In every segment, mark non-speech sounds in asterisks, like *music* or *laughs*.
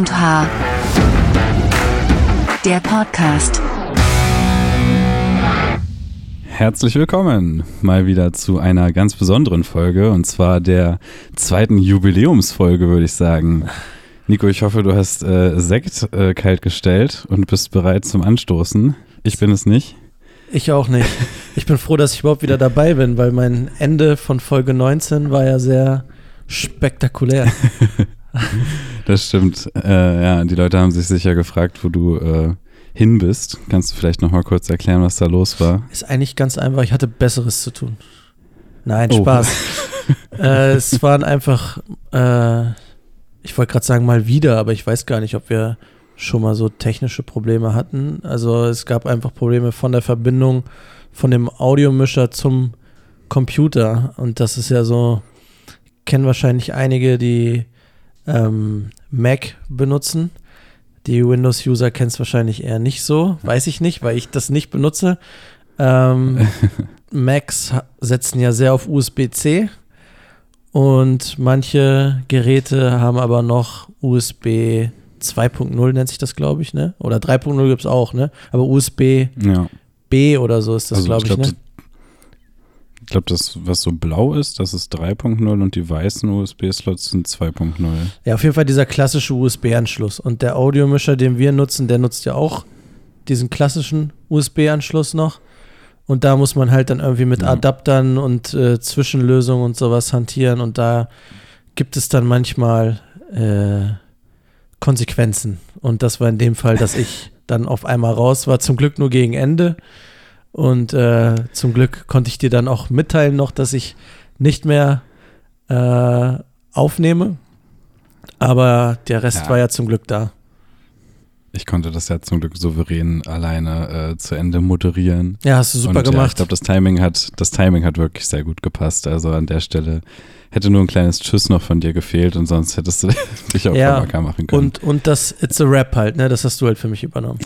und H. Der Podcast. Herzlich willkommen mal wieder zu einer ganz besonderen Folge und zwar der zweiten Jubiläumsfolge, würde ich sagen. Nico, ich hoffe, du hast äh, Sekt äh, kalt gestellt und bist bereit zum Anstoßen. Ich bin es nicht. Ich auch nicht. Ich bin froh, dass ich überhaupt wieder dabei bin, weil mein Ende von Folge 19 war ja sehr spektakulär. *laughs* *laughs* das stimmt. Äh, ja, die Leute haben sich sicher gefragt, wo du äh, hin bist. Kannst du vielleicht noch mal kurz erklären, was da los war? Ist eigentlich ganz einfach. Ich hatte Besseres zu tun. Nein, oh. Spaß. *laughs* äh, es waren einfach, äh, ich wollte gerade sagen mal wieder, aber ich weiß gar nicht, ob wir schon mal so technische Probleme hatten. Also es gab einfach Probleme von der Verbindung von dem Audiomischer zum Computer. Und das ist ja so, kennen wahrscheinlich einige, die ähm, Mac benutzen. Die Windows-User kennen es wahrscheinlich eher nicht so. Weiß ich nicht, weil ich das nicht benutze. Ähm, *laughs* Macs setzen ja sehr auf USB-C und manche Geräte haben aber noch USB 2.0 nennt sich das, glaube ich, ne? Oder 3.0 gibt es auch, ne? Aber USB ja. B oder so ist das, also, glaube ich, glaub, ne? Ich glaube, das, was so blau ist, das ist 3.0 und die weißen USB-Slots sind 2.0. Ja, auf jeden Fall dieser klassische USB-Anschluss. Und der Audiomischer, den wir nutzen, der nutzt ja auch diesen klassischen USB-Anschluss noch. Und da muss man halt dann irgendwie mit ja. Adaptern und äh, Zwischenlösungen und sowas hantieren. Und da gibt es dann manchmal äh, Konsequenzen. Und das war in dem Fall, dass ich dann auf einmal raus war. Zum Glück nur gegen Ende. Und äh, zum Glück konnte ich dir dann auch mitteilen noch, dass ich nicht mehr äh, aufnehme. Aber der Rest ja. war ja zum Glück da. Ich konnte das ja zum Glück souverän alleine äh, zu Ende moderieren. Ja, hast du super Und, gemacht. Ja, ich glaube, das Timing hat, das Timing hat wirklich sehr gut gepasst. Also an der Stelle hätte nur ein kleines Tschüss noch von dir gefehlt und sonst hättest du *laughs* dich auch ja, locker machen können. Und, und das It's a Rap halt, ne? Das hast du halt für mich übernommen.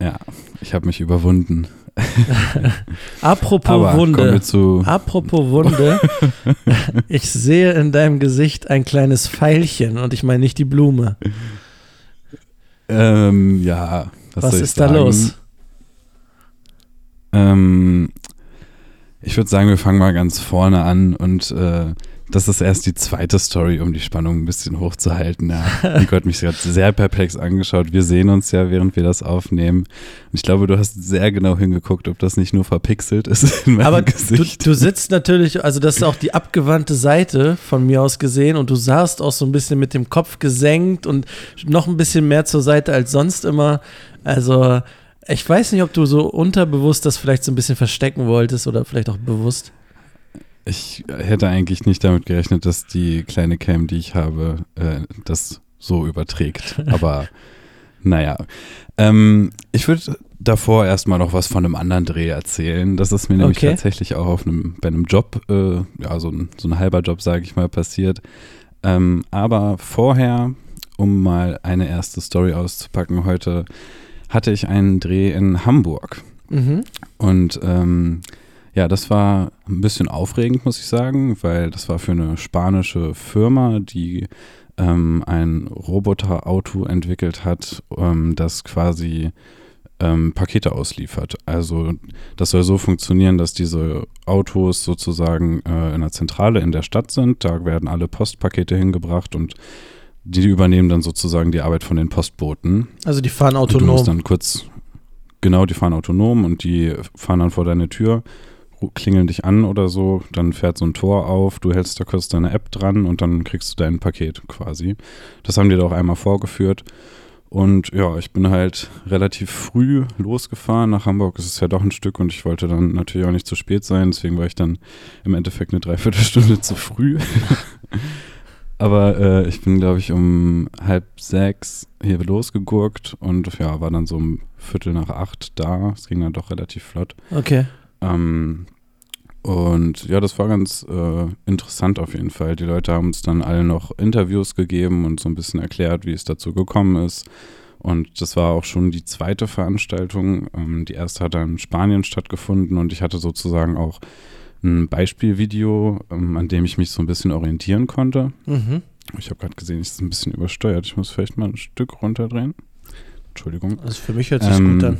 Ja, ich habe mich überwunden. *laughs* Apropos Aber Wunde. Apropos Wunde. *laughs* ich sehe in deinem Gesicht ein kleines Pfeilchen und ich meine nicht die Blume. Ähm, ja. Was, was ist sagen? da los? Ähm, ich würde sagen, wir fangen mal ganz vorne an und äh, das ist erst die zweite Story, um die Spannung ein bisschen hochzuhalten. Ja. Nico hat mich gerade sehr perplex angeschaut. Wir sehen uns ja, während wir das aufnehmen. Und ich glaube, du hast sehr genau hingeguckt, ob das nicht nur verpixelt ist *laughs* in meinem Aber Gesicht. Du, du sitzt natürlich, also das ist auch die abgewandte Seite von mir aus gesehen und du saßt auch so ein bisschen mit dem Kopf gesenkt und noch ein bisschen mehr zur Seite als sonst immer. Also ich weiß nicht, ob du so unterbewusst das vielleicht so ein bisschen verstecken wolltest oder vielleicht auch bewusst. Ich hätte eigentlich nicht damit gerechnet, dass die kleine Cam, die ich habe, äh, das so überträgt. *laughs* Aber naja. Ähm, ich würde davor erstmal noch was von einem anderen Dreh erzählen. Das ist mir nämlich okay. tatsächlich auch auf einem, bei einem Job, äh, ja, so ein, so ein halber Job, sage ich mal, passiert. Ähm, aber vorher, um mal eine erste Story auszupacken, heute hatte ich einen Dreh in Hamburg. Mhm. Und ähm, ja, das war ein bisschen aufregend, muss ich sagen, weil das war für eine spanische Firma, die ähm, ein Roboterauto entwickelt hat, ähm, das quasi ähm, Pakete ausliefert. Also das soll so funktionieren, dass diese Autos sozusagen äh, in einer Zentrale in der Stadt sind. Da werden alle Postpakete hingebracht und die übernehmen dann sozusagen die Arbeit von den Postboten. Also die fahren autonom. Und du musst dann kurz, genau, die fahren autonom und die fahren dann vor deine Tür klingeln dich an oder so, dann fährt so ein Tor auf, du hältst da kurz deine App dran und dann kriegst du dein Paket quasi. Das haben die da auch einmal vorgeführt. Und ja, ich bin halt relativ früh losgefahren. Nach Hamburg ist es ja doch ein Stück und ich wollte dann natürlich auch nicht zu spät sein. Deswegen war ich dann im Endeffekt eine Dreiviertelstunde *laughs* zu früh. *laughs* Aber äh, ich bin, glaube ich, um halb sechs hier losgegurkt und ja, war dann so um Viertel nach acht da. Es ging dann doch relativ flott. Okay. Ähm, und ja, das war ganz äh, interessant auf jeden Fall. Die Leute haben uns dann alle noch Interviews gegeben und so ein bisschen erklärt, wie es dazu gekommen ist. Und das war auch schon die zweite Veranstaltung. Ähm, die erste hat dann in Spanien stattgefunden und ich hatte sozusagen auch ein Beispielvideo, ähm, an dem ich mich so ein bisschen orientieren konnte. Mhm. Ich habe gerade gesehen, es ist ein bisschen übersteuert. Ich muss vielleicht mal ein Stück runterdrehen. Entschuldigung. Also für mich hört sich ähm, gut an.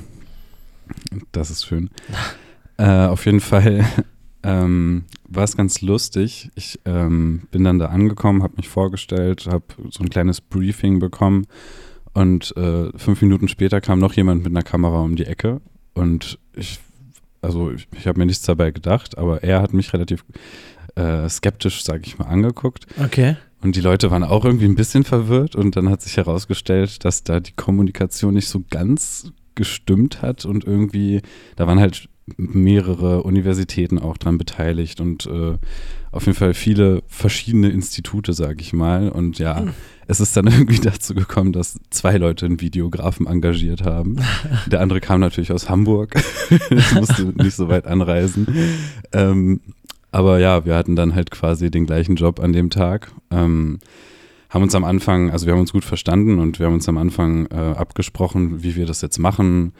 Das ist schön. *laughs* äh, auf jeden Fall *laughs* ähm, war es ganz lustig. Ich ähm, bin dann da angekommen, habe mich vorgestellt, habe so ein kleines Briefing bekommen und äh, fünf Minuten später kam noch jemand mit einer Kamera um die Ecke und ich, also ich, ich habe mir nichts dabei gedacht, aber er hat mich relativ äh, skeptisch, sage ich mal, angeguckt. Okay. Und die Leute waren auch irgendwie ein bisschen verwirrt und dann hat sich herausgestellt, dass da die Kommunikation nicht so ganz gestimmt hat und irgendwie, da waren halt mehrere Universitäten auch dran beteiligt und äh, auf jeden Fall viele verschiedene Institute, sage ich mal. Und ja, mhm. es ist dann *laughs* irgendwie dazu gekommen, dass zwei Leute einen Videografen engagiert haben. Der andere kam natürlich aus Hamburg, *laughs* musste nicht so weit anreisen. Ähm, aber ja, wir hatten dann halt quasi den gleichen Job an dem Tag. Ähm, haben uns am Anfang, also wir haben uns gut verstanden und wir haben uns am Anfang äh, abgesprochen, wie wir das jetzt machen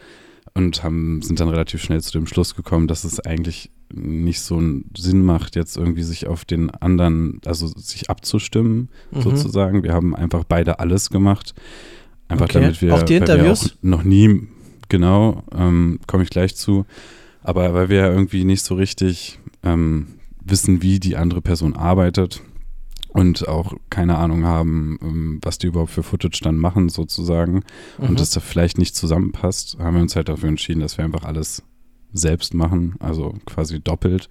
und haben, sind dann relativ schnell zu dem Schluss gekommen, dass es eigentlich nicht so einen Sinn macht, jetzt irgendwie sich auf den anderen, also sich abzustimmen, mhm. sozusagen. Wir haben einfach beide alles gemacht. Einfach okay. damit wir, auch die Interviews? Auch noch nie, genau, ähm, komme ich gleich zu. Aber weil wir ja irgendwie nicht so richtig ähm, wissen, wie die andere Person arbeitet und auch keine Ahnung haben, ähm, was die überhaupt für Footage dann machen, sozusagen, mhm. und das da vielleicht nicht zusammenpasst, haben wir uns halt dafür entschieden, dass wir einfach alles selbst machen, also quasi doppelt.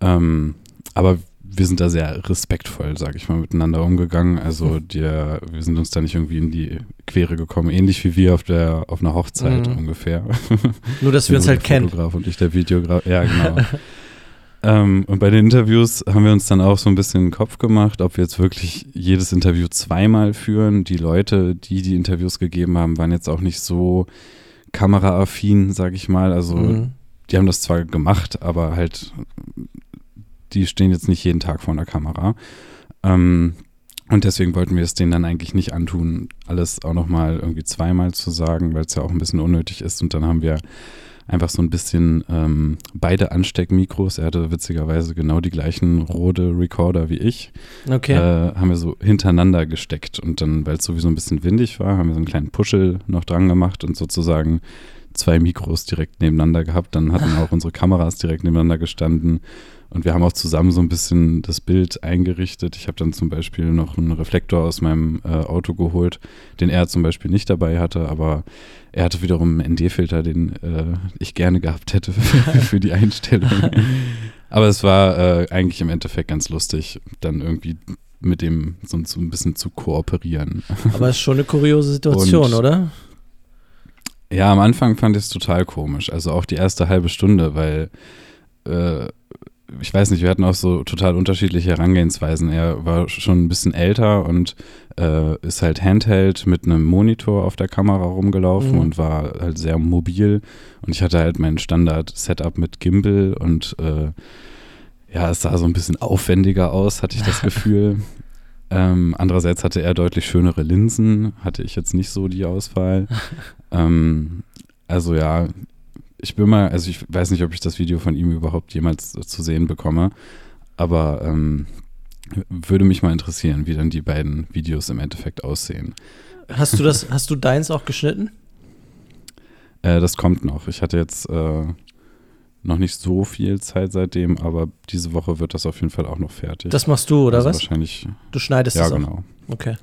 Ähm, aber wir sind da sehr respektvoll, sage ich mal, miteinander umgegangen. Also mhm. der, wir sind uns da nicht irgendwie in die Quere gekommen, ähnlich wie wir auf der auf einer Hochzeit mhm. ungefähr. Nur, dass wir *laughs* uns halt kennen. Fotograf und ich der Videograf. Ja, genau. *laughs* Ähm, und bei den Interviews haben wir uns dann auch so ein bisschen den Kopf gemacht, ob wir jetzt wirklich jedes Interview zweimal führen. Die Leute, die die Interviews gegeben haben, waren jetzt auch nicht so kameraaffin, sag ich mal. Also mhm. die haben das zwar gemacht, aber halt, die stehen jetzt nicht jeden Tag vor der Kamera. Ähm, und deswegen wollten wir es denen dann eigentlich nicht antun, alles auch nochmal irgendwie zweimal zu sagen, weil es ja auch ein bisschen unnötig ist. Und dann haben wir einfach so ein bisschen ähm, beide Ansteckmikros. Er hatte witzigerweise genau die gleichen Rode Recorder wie ich. Okay. Äh, haben wir so hintereinander gesteckt. Und dann, weil es sowieso ein bisschen windig war, haben wir so einen kleinen Puschel noch dran gemacht und sozusagen zwei Mikros direkt nebeneinander gehabt. Dann hatten auch unsere Kameras direkt nebeneinander gestanden. Und wir haben auch zusammen so ein bisschen das Bild eingerichtet. Ich habe dann zum Beispiel noch einen Reflektor aus meinem äh, Auto geholt, den er zum Beispiel nicht dabei hatte, aber er hatte wiederum einen ND-Filter, den äh, ich gerne gehabt hätte *laughs* für die Einstellung. *laughs* Aber es war äh, eigentlich im Endeffekt ganz lustig, dann irgendwie mit dem so, so ein bisschen zu kooperieren. Aber es ist schon eine kuriose Situation, Und, oder? Ja, am Anfang fand ich es total komisch. Also auch die erste halbe Stunde, weil äh, ich weiß nicht, wir hatten auch so total unterschiedliche Herangehensweisen. Er war schon ein bisschen älter und äh, ist halt Handheld mit einem Monitor auf der Kamera rumgelaufen mhm. und war halt sehr mobil. Und ich hatte halt mein Standard-Setup mit Gimbal und äh, ja, es sah so ein bisschen aufwendiger aus, hatte ich das *laughs* Gefühl. ähm, andererseits hatte er deutlich schönere Linsen, hatte ich jetzt nicht so die Auswahl. *laughs* ähm, also ja, ich bin mal, also ich weiß nicht, ob ich das Video von ihm überhaupt jemals zu sehen bekomme, aber ähm, würde mich mal interessieren, wie dann die beiden Videos im Endeffekt aussehen. Hast du das, *laughs* hast du deins auch geschnitten? Äh, das kommt noch. Ich hatte jetzt äh, noch nicht so viel Zeit seitdem, aber diese Woche wird das auf jeden Fall auch noch fertig. Das machst du, oder also was? Wahrscheinlich. Du schneidest ja, das auch? Ja, genau. Okay.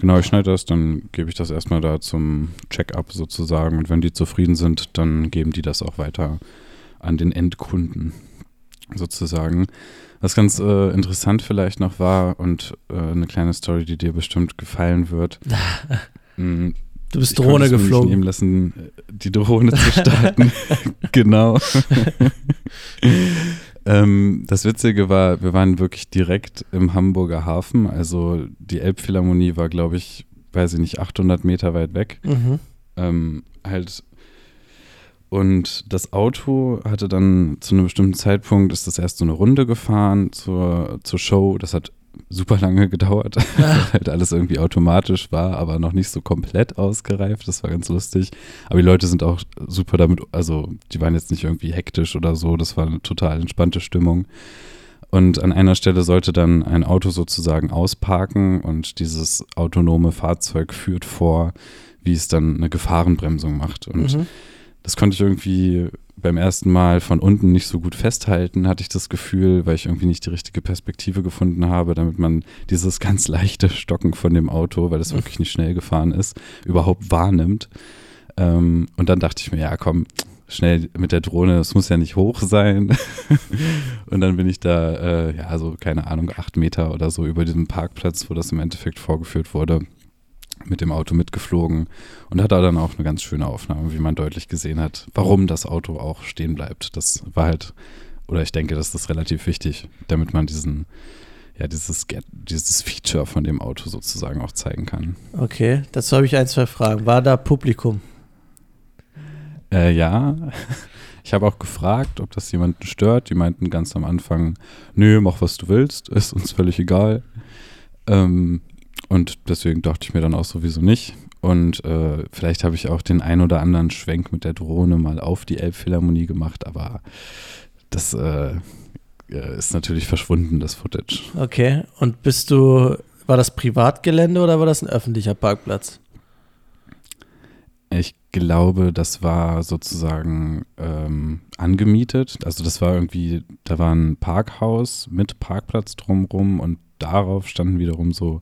Genau, ich schneide das, dann gebe ich das erstmal da zum Check-up sozusagen. Und wenn die zufrieden sind, dann geben die das auch weiter an den Endkunden sozusagen. Was ganz äh, interessant vielleicht noch war und äh, eine kleine Story, die dir bestimmt gefallen wird. *laughs* Mm, du bist Drohne ich geflogen. Ich nehmen lassen, die Drohne zu starten. *laughs* *laughs* genau. Ähm, das Witzige war, wir waren wirklich direkt im Hamburger Hafen. Also die Elbphilharmonie war, glaube ich, weiß ich nicht, 800 Meter weit weg. Mhm. Ähm, halt und das Auto hatte dann zu einem bestimmten Zeitpunkt, ist das erst so eine Runde gefahren zur, zur Show. Das hat super lange gedauert, *laughs* weil halt alles irgendwie automatisch war, aber noch nicht so komplett ausgereift. Das war ganz lustig. Aber die Leute sind auch super damit, also die waren jetzt nicht irgendwie hektisch oder so. Das war eine total entspannte Stimmung. Und an einer Stelle sollte dann ein Auto sozusagen ausparken und dieses autonome Fahrzeug führt vor, wie es dann eine Gefahrenbremsung macht. Und mhm. das konnte ich irgendwie beim ersten Mal von unten nicht so gut festhalten, hatte ich das Gefühl, weil ich irgendwie nicht die richtige Perspektive gefunden habe, damit man dieses *laughs* ganz leichte Stocken von dem Auto, weil es wirklich nicht schnell gefahren ist, überhaupt wahrnimmt. Ähm, und dann dachte ich mir, ja komm, schnell mit der Drohne, es muss ja nicht hoch sein. *laughs* und dann bin ich da, äh, ja, so keine Ahnung, acht Meter oder so über diesem Parkplatz, wo das im Endeffekt vorgeführt wurde, mit dem Auto mitgeflogen und hatte dann auch eine ganz schöne Aufnahme, wie man deutlich gesehen hat, warum das Auto auch stehen bleibt. Das war halt, oder ich denke, das ist relativ wichtig, damit man diesen, ja, dieses, dieses Feature von dem Auto sozusagen auch zeigen kann. Okay, dazu habe ich ein, zwei Fragen. War da Publikum? Äh, ja. *laughs* Ich habe auch gefragt, ob das jemanden stört. Die meinten ganz am Anfang, nö, mach was du willst, ist uns völlig egal. Ähm, und deswegen dachte ich mir dann auch sowieso nicht. Und äh, vielleicht habe ich auch den ein oder anderen Schwenk mit der Drohne mal auf die Elbphilharmonie gemacht, aber das äh, ist natürlich verschwunden, das Footage. Okay, und bist du, war das Privatgelände oder war das ein öffentlicher Parkplatz? Ich glaube, das war sozusagen ähm, angemietet. Also das war irgendwie, da war ein Parkhaus mit Parkplatz drumrum und darauf standen wiederum so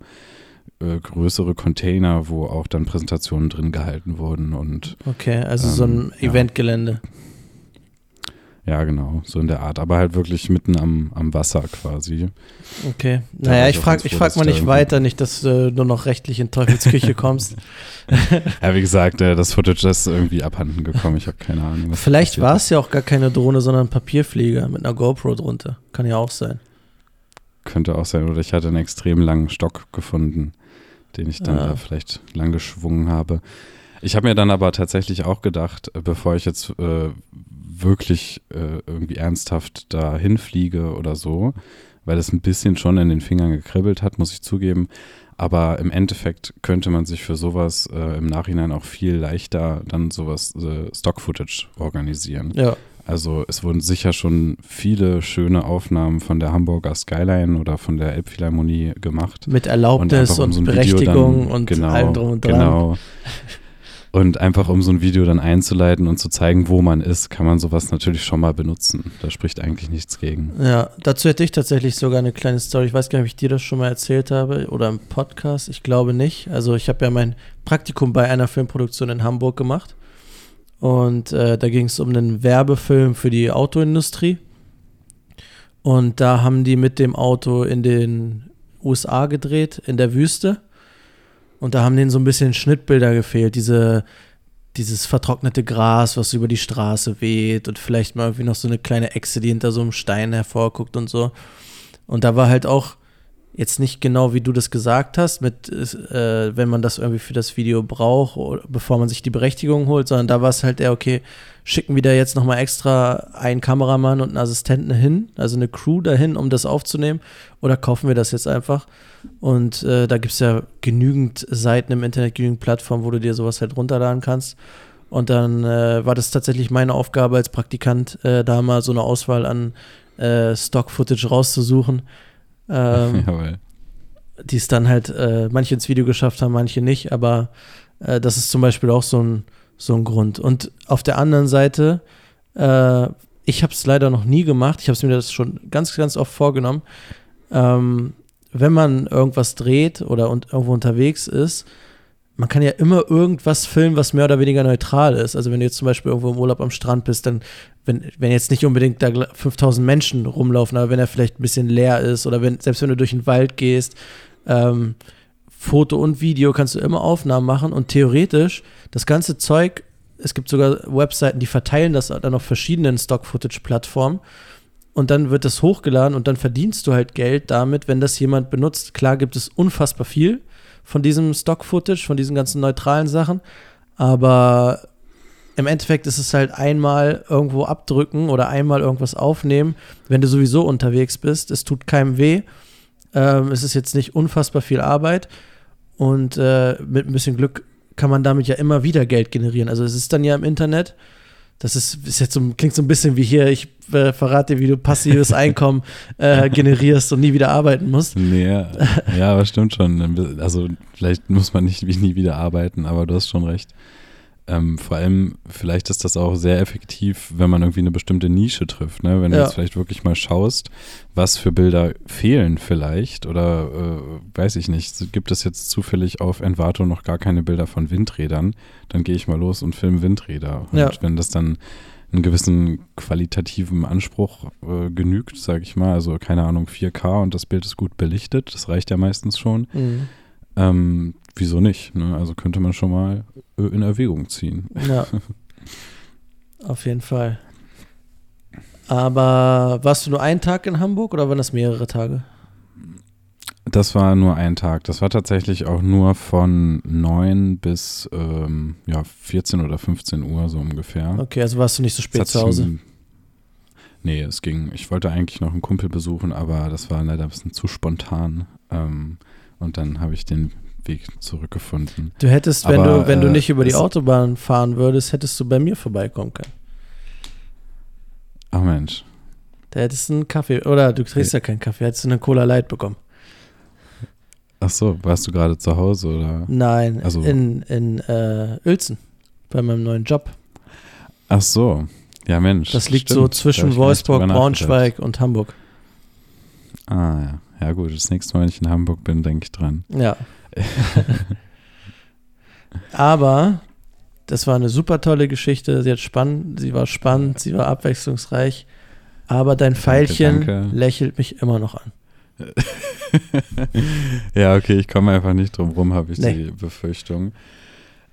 äh, größere Container, wo auch dann Präsentationen drin gehalten wurden und Okay, also ähm, so ein ähm, Eventgelände. Ja. ja. genau, so in der Art, aber halt wirklich mitten am, am Wasser quasi. Okay, da naja, ich frage ich frag mal nicht weiter, nicht, dass du nur noch rechtlich in Teufelsküche *laughs* kommst. ja, wie gesagt, äh, das Footage ist irgendwie abhanden gekommen, ich habe keine Ahnung. Vielleicht war es ja auch gar keine Drohne, sondern ein Papierflieger mit einer GoPro drunter. Kann ja auch sein. Könnte auch sein, oder ich hatte einen extrem langen Stock gefunden den ich dann ja. da vielleicht lang geschwungen habe. Ich habe mir dann aber tatsächlich auch gedacht, äh, bevor ich jetzt äh, wirklich äh, irgendwie ernsthaft da hinfliege oder so, weil es ein bisschen schon in den Fingern gekribbelt hat, muss ich zugeben. Aber im Endeffekt könnte man sich für sowas äh, im Nachhinein auch viel leichter dann sowas äh, Stock-Footage organisieren. Ja. Also es wurden sicher schon viele schöne Aufnahmen von der Hamburger Skyline oder von der Elbphilharmonie gemacht. Mit Erlaubnis und, um so Berechtigung dann, und genau, allem drum und dran. Genau. Und einfach um so ein Video dann einzuleiten und zu zeigen, wo man ist, kann man sowas natürlich schon mal benutzen. Da spricht eigentlich nichts gegen. Ja, dazu hätte ich tatsächlich sogar eine kleine Story. Ich weiß gar nicht, ob ich dir das schon mal erzählt habe oder im Podcast. Ich glaube nicht. Also ich habe ja mein Praktikum bei einer Filmproduktion in Hamburg gemacht. Und äh, da ging es um einen Werbefilm für die Autoindustrie. Und da haben die mit dem Auto in den USA gedreht, in der Wüste. Und da haben denen so ein bisschen Schnittbilder gefehlt. Diese, dieses vertrocknete Gras, was über die Straße weht. Und vielleicht mal irgendwie noch so eine kleine Echse, die hinter so einem Stein hervorguckt und so. Und da war halt auch jetzt nicht genau, wie du das gesagt hast, mit, äh, wenn man das irgendwie für das Video braucht, bevor man sich die Berechtigung holt, sondern da war es halt eher, okay, schicken wir da jetzt nochmal extra einen Kameramann und einen Assistenten hin, also eine Crew dahin, um das aufzunehmen, oder kaufen wir das jetzt einfach? Und äh, da gibt es ja genügend Seiten im Internet, genügend Plattformen, wo du dir sowas halt runterladen kannst. Und dann äh, war das tatsächlich meine Aufgabe als Praktikant, äh, da mal so eine Auswahl an äh, Stock-Footage rauszusuchen ähm, *laughs* die es dann halt äh, manche ins Video geschafft haben, manche nicht, aber äh, das ist zum Beispiel auch so ein, so ein Grund. Und auf der anderen Seite, äh, ich habe es leider noch nie gemacht, ich habe es mir das schon ganz, ganz oft vorgenommen. Ähm, wenn man irgendwas dreht oder un irgendwo unterwegs ist, man kann ja immer irgendwas filmen, was mehr oder weniger neutral ist. Also wenn du jetzt zum Beispiel irgendwo im Urlaub am Strand bist, dann, wenn, wenn jetzt nicht unbedingt da 5000 Menschen rumlaufen, aber wenn er vielleicht ein bisschen leer ist oder wenn, selbst wenn du durch den Wald gehst, ähm, Foto und Video kannst du immer Aufnahmen machen und theoretisch das ganze Zeug, es gibt sogar Webseiten, die verteilen das dann auf verschiedenen Stock-Footage-Plattformen und dann wird das hochgeladen und dann verdienst du halt Geld damit, wenn das jemand benutzt. Klar gibt es unfassbar viel, von diesem Stock-Footage, von diesen ganzen neutralen Sachen. Aber im Endeffekt ist es halt einmal irgendwo abdrücken oder einmal irgendwas aufnehmen, wenn du sowieso unterwegs bist. Es tut keinem weh. Ähm, es ist jetzt nicht unfassbar viel Arbeit. Und äh, mit ein bisschen Glück kann man damit ja immer wieder Geld generieren. Also es ist dann ja im Internet. Das ist, ist jetzt so, klingt so ein bisschen wie hier, ich äh, verrate dir, wie du passives *laughs* Einkommen äh, generierst und nie wieder arbeiten musst. Nee, *laughs* ja, aber stimmt schon. Also vielleicht muss man nicht nie wieder arbeiten, aber du hast schon recht. Ähm, vor allem, vielleicht ist das auch sehr effektiv, wenn man irgendwie eine bestimmte Nische trifft. Ne? Wenn ja. du jetzt vielleicht wirklich mal schaust, was für Bilder fehlen vielleicht oder äh, weiß ich nicht, gibt es jetzt zufällig auf Envato noch gar keine Bilder von Windrädern, dann gehe ich mal los und filme Windräder. Und ja. wenn das dann einen gewissen qualitativen Anspruch äh, genügt, sage ich mal, also keine Ahnung, 4K und das Bild ist gut belichtet, das reicht ja meistens schon. Mhm. Ähm, wieso nicht? Ne? Also könnte man schon mal in Erwägung ziehen. Ja. *laughs* Auf jeden Fall. Aber warst du nur einen Tag in Hamburg oder waren das mehrere Tage? Das war nur ein Tag. Das war tatsächlich auch nur von 9 bis ähm, ja, 14 oder 15 Uhr so ungefähr. Okay, also warst du nicht so spät zu Hause? nee, es ging. Ich wollte eigentlich noch einen Kumpel besuchen, aber das war leider ein bisschen zu spontan. Ähm, und dann habe ich den Weg zurückgefunden. Du hättest, wenn Aber, du, wenn äh, du nicht über die Autobahn fahren würdest, hättest du bei mir vorbeikommen können. Ach Mensch. Da hättest du einen Kaffee, oder du trinkst ja keinen Kaffee, hättest du eine Cola Light bekommen. Ach so, warst du gerade zu Hause oder? Nein, also, in, in äh, Uelzen, bei meinem neuen Job. Ach so, ja Mensch. Das liegt stimmt. so zwischen Wolfsburg, Braunschweig und Hamburg. Ah ja, ja gut, das nächste Mal, wenn ich in Hamburg bin, denke ich dran. Ja, *laughs* Aber das war eine super tolle Geschichte. Sie hat spannend, sie war spannend, sie war abwechslungsreich. Aber dein Pfeilchen danke. lächelt mich immer noch an. *laughs* ja, okay, ich komme einfach nicht drum rum, habe ich nee. die Befürchtung.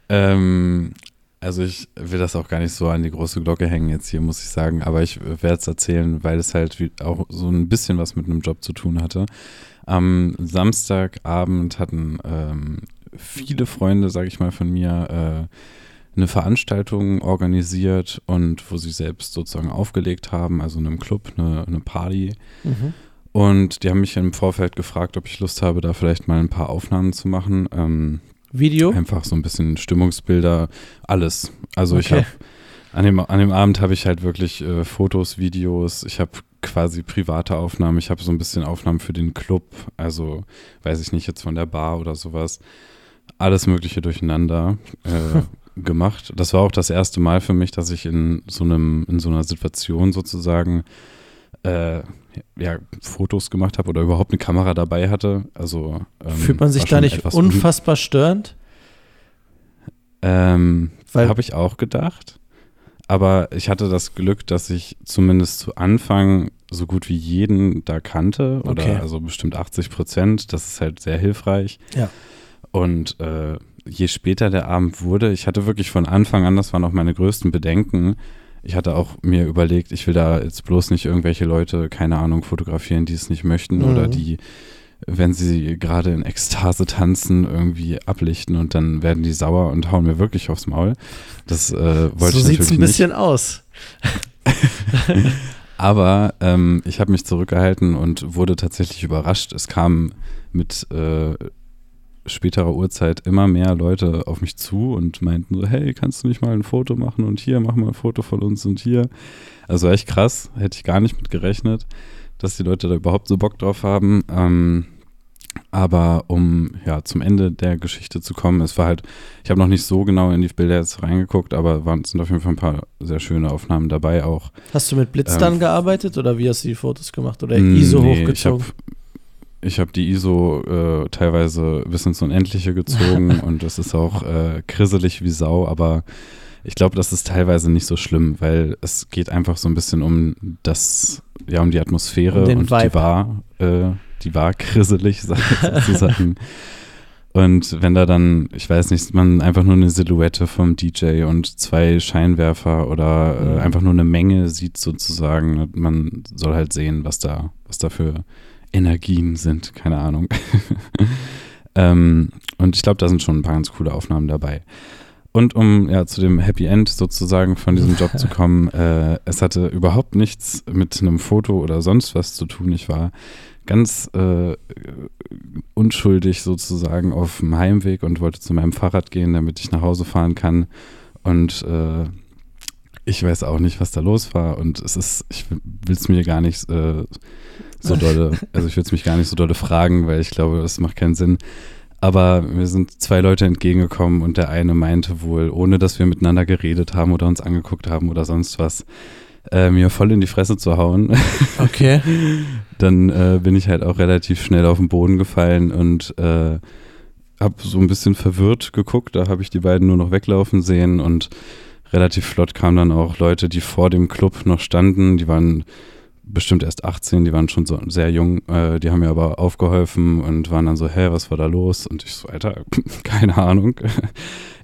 Ähm, also ich will das auch gar nicht so an die große Glocke hängen jetzt hier, muss ich sagen. Aber ich werde es erzählen, weil es halt auch so ein bisschen was mit einem Job zu tun hatte. Am Samstagabend hatten ähm, viele Freunde, sage ich mal, von mir äh, eine Veranstaltung organisiert und wo sie selbst sozusagen aufgelegt haben, also in einem Club, eine, eine Party. Mhm. Und die haben mich im Vorfeld gefragt, ob ich Lust habe, da vielleicht mal ein paar Aufnahmen zu machen. Ähm, Video? Einfach so ein bisschen Stimmungsbilder, alles. Also okay. ich habe an dem, an dem Abend habe ich halt wirklich äh, Fotos, Videos, ich habe quasi private Aufnahmen. Ich habe so ein bisschen Aufnahmen für den Club, also weiß ich nicht, jetzt von der Bar oder sowas. Alles Mögliche durcheinander äh, *laughs* gemacht. Das war auch das erste Mal für mich, dass ich in so einem, in so einer Situation sozusagen äh, ja, Fotos gemacht habe oder überhaupt eine Kamera dabei hatte. Also ähm, fühlt man sich da nicht unfassbar störend? Ähm, habe ich auch gedacht. Aber ich hatte das Glück, dass ich zumindest zu Anfang so gut wie jeden da kannte. Oder okay. also bestimmt 80 Prozent. Das ist halt sehr hilfreich. Ja. Und äh, je später der Abend wurde, ich hatte wirklich von Anfang an, das waren auch meine größten Bedenken. Ich hatte auch mir überlegt, ich will da jetzt bloß nicht irgendwelche Leute, keine Ahnung, fotografieren, die es nicht möchten mhm. oder die wenn sie gerade in Ekstase tanzen, irgendwie ablichten und dann werden die sauer und hauen mir wirklich aufs Maul. Das äh, wollte so ich natürlich nicht. So sieht es ein bisschen aus. *laughs* Aber ähm, ich habe mich zurückgehalten und wurde tatsächlich überrascht. Es kamen mit äh, späterer Uhrzeit immer mehr Leute auf mich zu und meinten so, hey, kannst du nicht mal ein Foto machen und hier, mach mal ein Foto von uns und hier. Also echt krass, hätte ich gar nicht mit gerechnet dass die Leute da überhaupt so Bock drauf haben. Ähm, aber um ja zum Ende der Geschichte zu kommen, es war halt, ich habe noch nicht so genau in die Bilder jetzt reingeguckt, aber waren, sind auf jeden Fall ein paar sehr schöne Aufnahmen dabei auch. Hast du mit Blitz ähm, dann gearbeitet oder wie hast du die Fotos gemacht oder ISO nee, hochgezogen? Ich habe hab die ISO äh, teilweise bis ins Unendliche gezogen *laughs* und es ist auch äh, krisselig wie Sau, aber ich glaube, das ist teilweise nicht so schlimm, weil es geht einfach so ein bisschen um das, ja, um die Atmosphäre um und Vibe. die war, äh, die war *laughs* krisselig *laughs* sozusagen. und wenn da dann, ich weiß nicht, man einfach nur eine Silhouette vom DJ und zwei Scheinwerfer oder äh, einfach nur eine Menge sieht sozusagen, man soll halt sehen, was da, was da für Energien sind, keine Ahnung. *laughs* ähm, und ich glaube, da sind schon ein paar ganz coole Aufnahmen dabei. Und um ja zu dem Happy End sozusagen von diesem Job *laughs* zu kommen, äh, es hatte überhaupt nichts mit einem Foto oder sonst was zu tun. Ich war ganz äh, unschuldig sozusagen auf dem Heimweg und wollte zu meinem Fahrrad gehen, damit ich nach Hause fahren kann. Und äh, ich weiß auch nicht, was da los war und es ist, ich will es mir gar nicht äh, so dolle, *laughs* also ich will es mich gar nicht so dolle fragen, weil ich glaube, das macht keinen Sinn. Aber mir sind zwei Leute entgegengekommen und der eine meinte wohl, ohne dass wir miteinander geredet haben oder uns angeguckt haben oder sonst was, äh, mir voll in die Fresse zu hauen. *laughs* Okay. Dann äh, bin ich halt auch relativ schnell auf den Boden gefallen und äh, habe so ein bisschen verwirrt geguckt. Da habe ich die beiden nur noch weglaufen sehen und relativ flott kamen dann auch Leute, die vor dem Club noch standen. Die waren bestimmt erst 18, die waren schon so sehr jung. Äh, die haben mir aber aufgeholfen und waren dann so, hä, was war da los? Und ich so, Alter, *laughs* keine Ahnung. *laughs*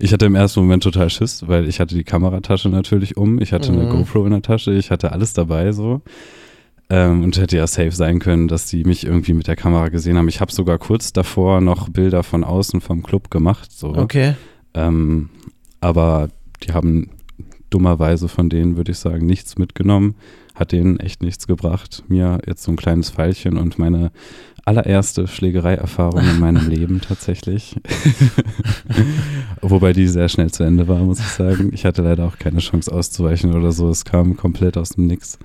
Ich hatte im ersten Moment total Schiss, weil ich hatte die Kameratasche natürlich um. Ich hatte mhm. eine GoPro in der Tasche, ich hatte alles dabei so. Ähm, und hätte ja safe sein können, dass die mich irgendwie mit der Kamera gesehen haben. Ich habe sogar kurz davor noch Bilder von außen vom Club gemacht. So. Okay. Ähm, aber die haben dummerweise von denen, würde ich sagen, nichts mitgenommen. Hat denen echt nichts gebracht. Mir jetzt so ein kleines Pfeilchen und meine allererste Schlägerei-Erfahrung in meinem *laughs* Leben tatsächlich. *laughs* Wobei die sehr schnell zu Ende war, muss ich sagen. Ich hatte leider auch keine Chance auszuweichen oder so. Es kam komplett aus dem Nix.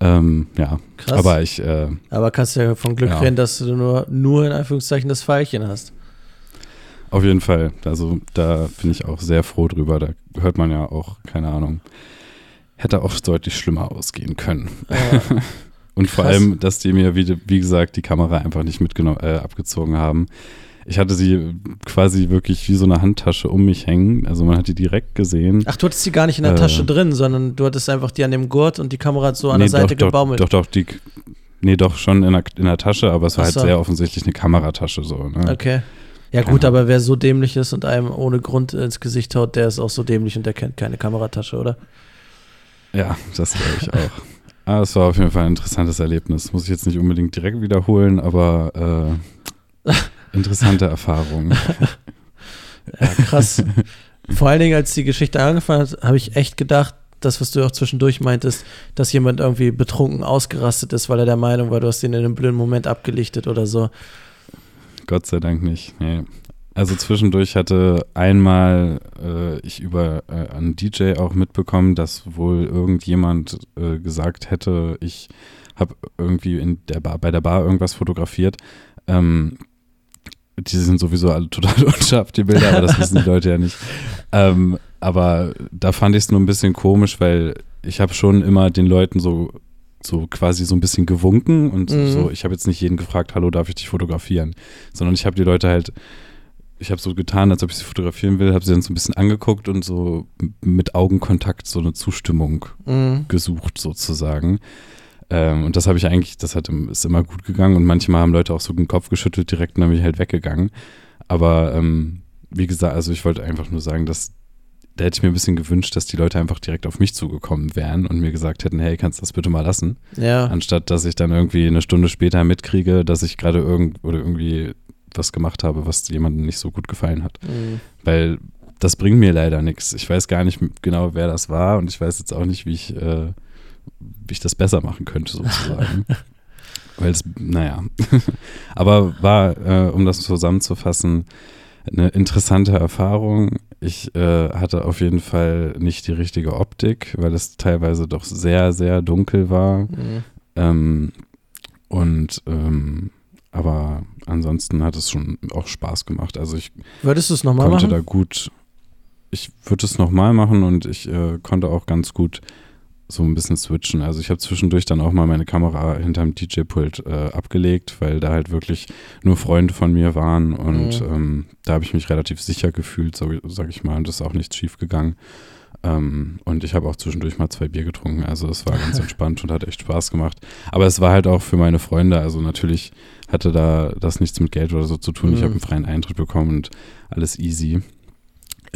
Ähm, ja, Krass. aber ich. Äh, aber kannst du ja von Glück ja. reden, dass du nur, nur in Anführungszeichen das Pfeilchen hast. Auf jeden Fall. Also da bin ich auch sehr froh drüber. Da hört man ja auch, keine Ahnung, hätte auch deutlich schlimmer ausgehen können. Ja. *laughs* Und vor allem, dass die mir, wie, wie gesagt, die Kamera einfach nicht mitgenommen, äh, abgezogen haben. Ich hatte sie quasi wirklich wie so eine Handtasche um mich hängen. Also man hat die direkt gesehen. Ach, du hattest sie gar nicht in der äh, Tasche drin, sondern du hattest einfach die an dem Gurt und die Kamera hat so an nee, der Seite doch, gebaumelt. Doch, doch, die. Nee, doch schon in der, in der Tasche, aber es war halt so. halt sehr offensichtlich eine Kameratasche so. Ne? Okay. Ja gut, ja. aber wer so dämlich ist und einem ohne Grund ins Gesicht haut, der ist auch so dämlich und der kennt keine Kameratasche, oder? Ja, das glaube ich auch. Ah, es war auf jeden Fall ein interessantes Erlebnis. Muss ich jetzt nicht unbedingt direkt wiederholen, aber äh, *laughs* interessante Erfahrung. *laughs* ja, krass. Vor allen Dingen, als die Geschichte angefangen hat, habe ich echt gedacht, das, was du auch zwischendurch meintest, dass jemand irgendwie betrunken ausgerastet ist, weil er der Meinung war, du hast ihn in einem blöden Moment abgelichtet oder so. Gott sei Dank nicht. Nee. Also zwischendurch hatte einmal äh, ich über äh, einen DJ auch mitbekommen, dass wohl irgendjemand äh, gesagt hätte, ich habe irgendwie in der Bar, bei der Bar irgendwas fotografiert. Ähm, die sind sowieso alle *laughs* total unscharf, die Bilder, aber das wissen die Leute ja nicht. Ähm, aber da fand ich es nur ein bisschen komisch, weil ich habe schon immer den Leuten so so quasi so ein bisschen gewunken und mhm. so, ich habe jetzt nicht jeden gefragt, hallo, darf ich dich fotografieren, sondern ich habe die Leute halt ich habe so getan, als ob ich sie fotografieren will, habe sie dann so ein bisschen angeguckt und so mit Augenkontakt so eine Zustimmung mhm. gesucht sozusagen. Ähm, und das habe ich eigentlich, das hat, ist immer gut gegangen und manchmal haben Leute auch so den Kopf geschüttelt direkt und dann bin ich halt weggegangen. Aber ähm, wie gesagt, also ich wollte einfach nur sagen, dass da hätte ich mir ein bisschen gewünscht, dass die Leute einfach direkt auf mich zugekommen wären und mir gesagt hätten, hey, kannst du das bitte mal lassen? Ja. Anstatt dass ich dann irgendwie eine Stunde später mitkriege, dass ich gerade irgend oder irgendwie was gemacht habe, was jemandem nicht so gut gefallen hat. Mhm. Weil das bringt mir leider nichts. Ich weiß gar nicht genau, wer das war und ich weiß jetzt auch nicht, wie ich, äh, wie ich das besser machen könnte, sozusagen. *laughs* Weil es, naja. *laughs* Aber war, äh, um das zusammenzufassen, eine interessante Erfahrung. Ich äh, hatte auf jeden Fall nicht die richtige Optik, weil es teilweise doch sehr, sehr dunkel war. Mhm. Ähm, und ähm, aber ansonsten hat es schon auch Spaß gemacht. Also ich Würdest es machen? konnte da gut, ich würde es nochmal machen und ich äh, konnte auch ganz gut so ein bisschen switchen. Also ich habe zwischendurch dann auch mal meine Kamera hinterm DJ-Pult äh, abgelegt, weil da halt wirklich nur Freunde von mir waren und mhm. ähm, da habe ich mich relativ sicher gefühlt, so, sag ich mal, und es ist auch nichts schief gegangen. Ähm, und ich habe auch zwischendurch mal zwei Bier getrunken. Also es war ganz entspannt und hat echt Spaß gemacht. Aber es war halt auch für meine Freunde. Also natürlich hatte da das nichts mit Geld oder so zu tun. Mhm. Ich habe einen freien Eintritt bekommen und alles easy.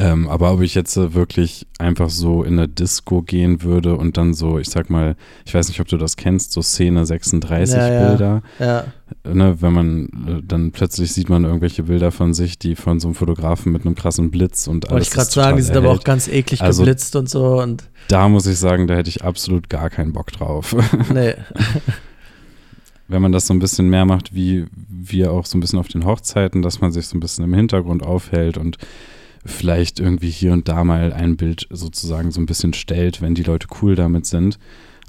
Ähm, aber ob ich jetzt äh, wirklich einfach so in eine Disco gehen würde und dann so, ich sag mal, ich weiß nicht, ob du das kennst, so Szene 36 ja, Bilder. Ja. Ne, wenn man äh, dann plötzlich sieht man irgendwelche Bilder von sich, die von so einem Fotografen mit einem krassen Blitz und alles. Wollte ich gerade sagen, die sind erhält. aber auch ganz eklig also, geblitzt und so. Und da muss ich sagen, da hätte ich absolut gar keinen Bock drauf. *laughs* Nee. wenn man das so ein bisschen mehr macht, wie wir auch so ein bisschen auf den Hochzeiten, dass man sich so ein bisschen im Hintergrund aufhält und vielleicht irgendwie hier und da mal ein Bild sozusagen so ein bisschen stellt, wenn die Leute cool damit sind.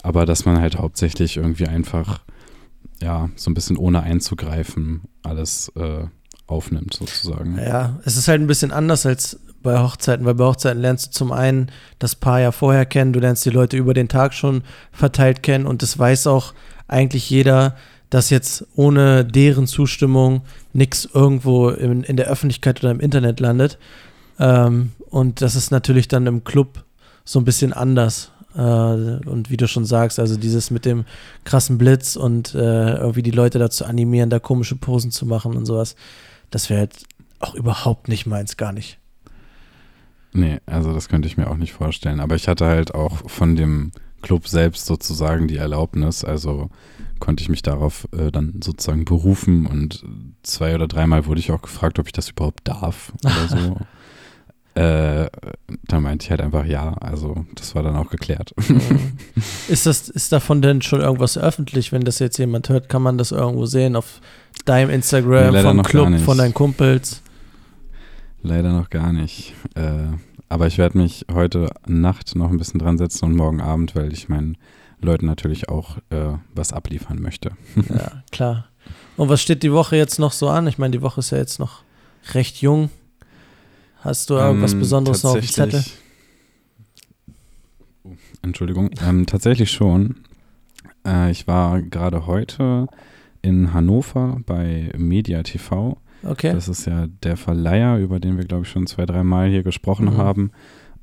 Aber dass man halt hauptsächlich irgendwie einfach, ja, so ein bisschen ohne einzugreifen alles äh, aufnimmt sozusagen. Ja, es ist halt ein bisschen anders als bei Hochzeiten, weil bei Hochzeiten lernst du zum einen das Paar ja vorher kennen, du lernst die Leute über den Tag schon verteilt kennen und das weiß auch eigentlich jeder, dass jetzt ohne deren Zustimmung nichts irgendwo in, in der Öffentlichkeit oder im Internet landet. Ähm, und das ist natürlich dann im Club so ein bisschen anders. Äh, und wie du schon sagst, also dieses mit dem krassen Blitz und äh, irgendwie die Leute dazu animieren, da komische Posen zu machen und sowas, das wäre halt auch überhaupt nicht meins, gar nicht. Nee, also das könnte ich mir auch nicht vorstellen. Aber ich hatte halt auch von dem Club selbst sozusagen die Erlaubnis. Also konnte ich mich darauf äh, dann sozusagen berufen und zwei oder dreimal wurde ich auch gefragt, ob ich das überhaupt darf oder *laughs* so. Äh, da meinte ich halt einfach ja, also das war dann auch geklärt. ist das, ist davon denn schon irgendwas öffentlich, wenn das jetzt jemand hört, kann man das irgendwo sehen auf deinem Instagram, nee, vom Club, von deinen Kumpels? Leider noch gar nicht. Äh, aber ich werde mich heute Nacht noch ein bisschen dran setzen und morgen Abend, weil ich meinen Leuten natürlich auch äh, was abliefern möchte. ja, klar. Und was steht die Woche jetzt noch so an? Ich meine, die Woche ist ja jetzt noch recht jung. Hast du irgendwas ähm, Besonderes noch auf dem Zettel? Entschuldigung. Ähm, tatsächlich schon. Äh, ich war gerade heute in Hannover bei Media TV Okay. Das ist ja der Verleiher, über den wir, glaube ich, schon zwei, drei Mal hier gesprochen mhm. haben.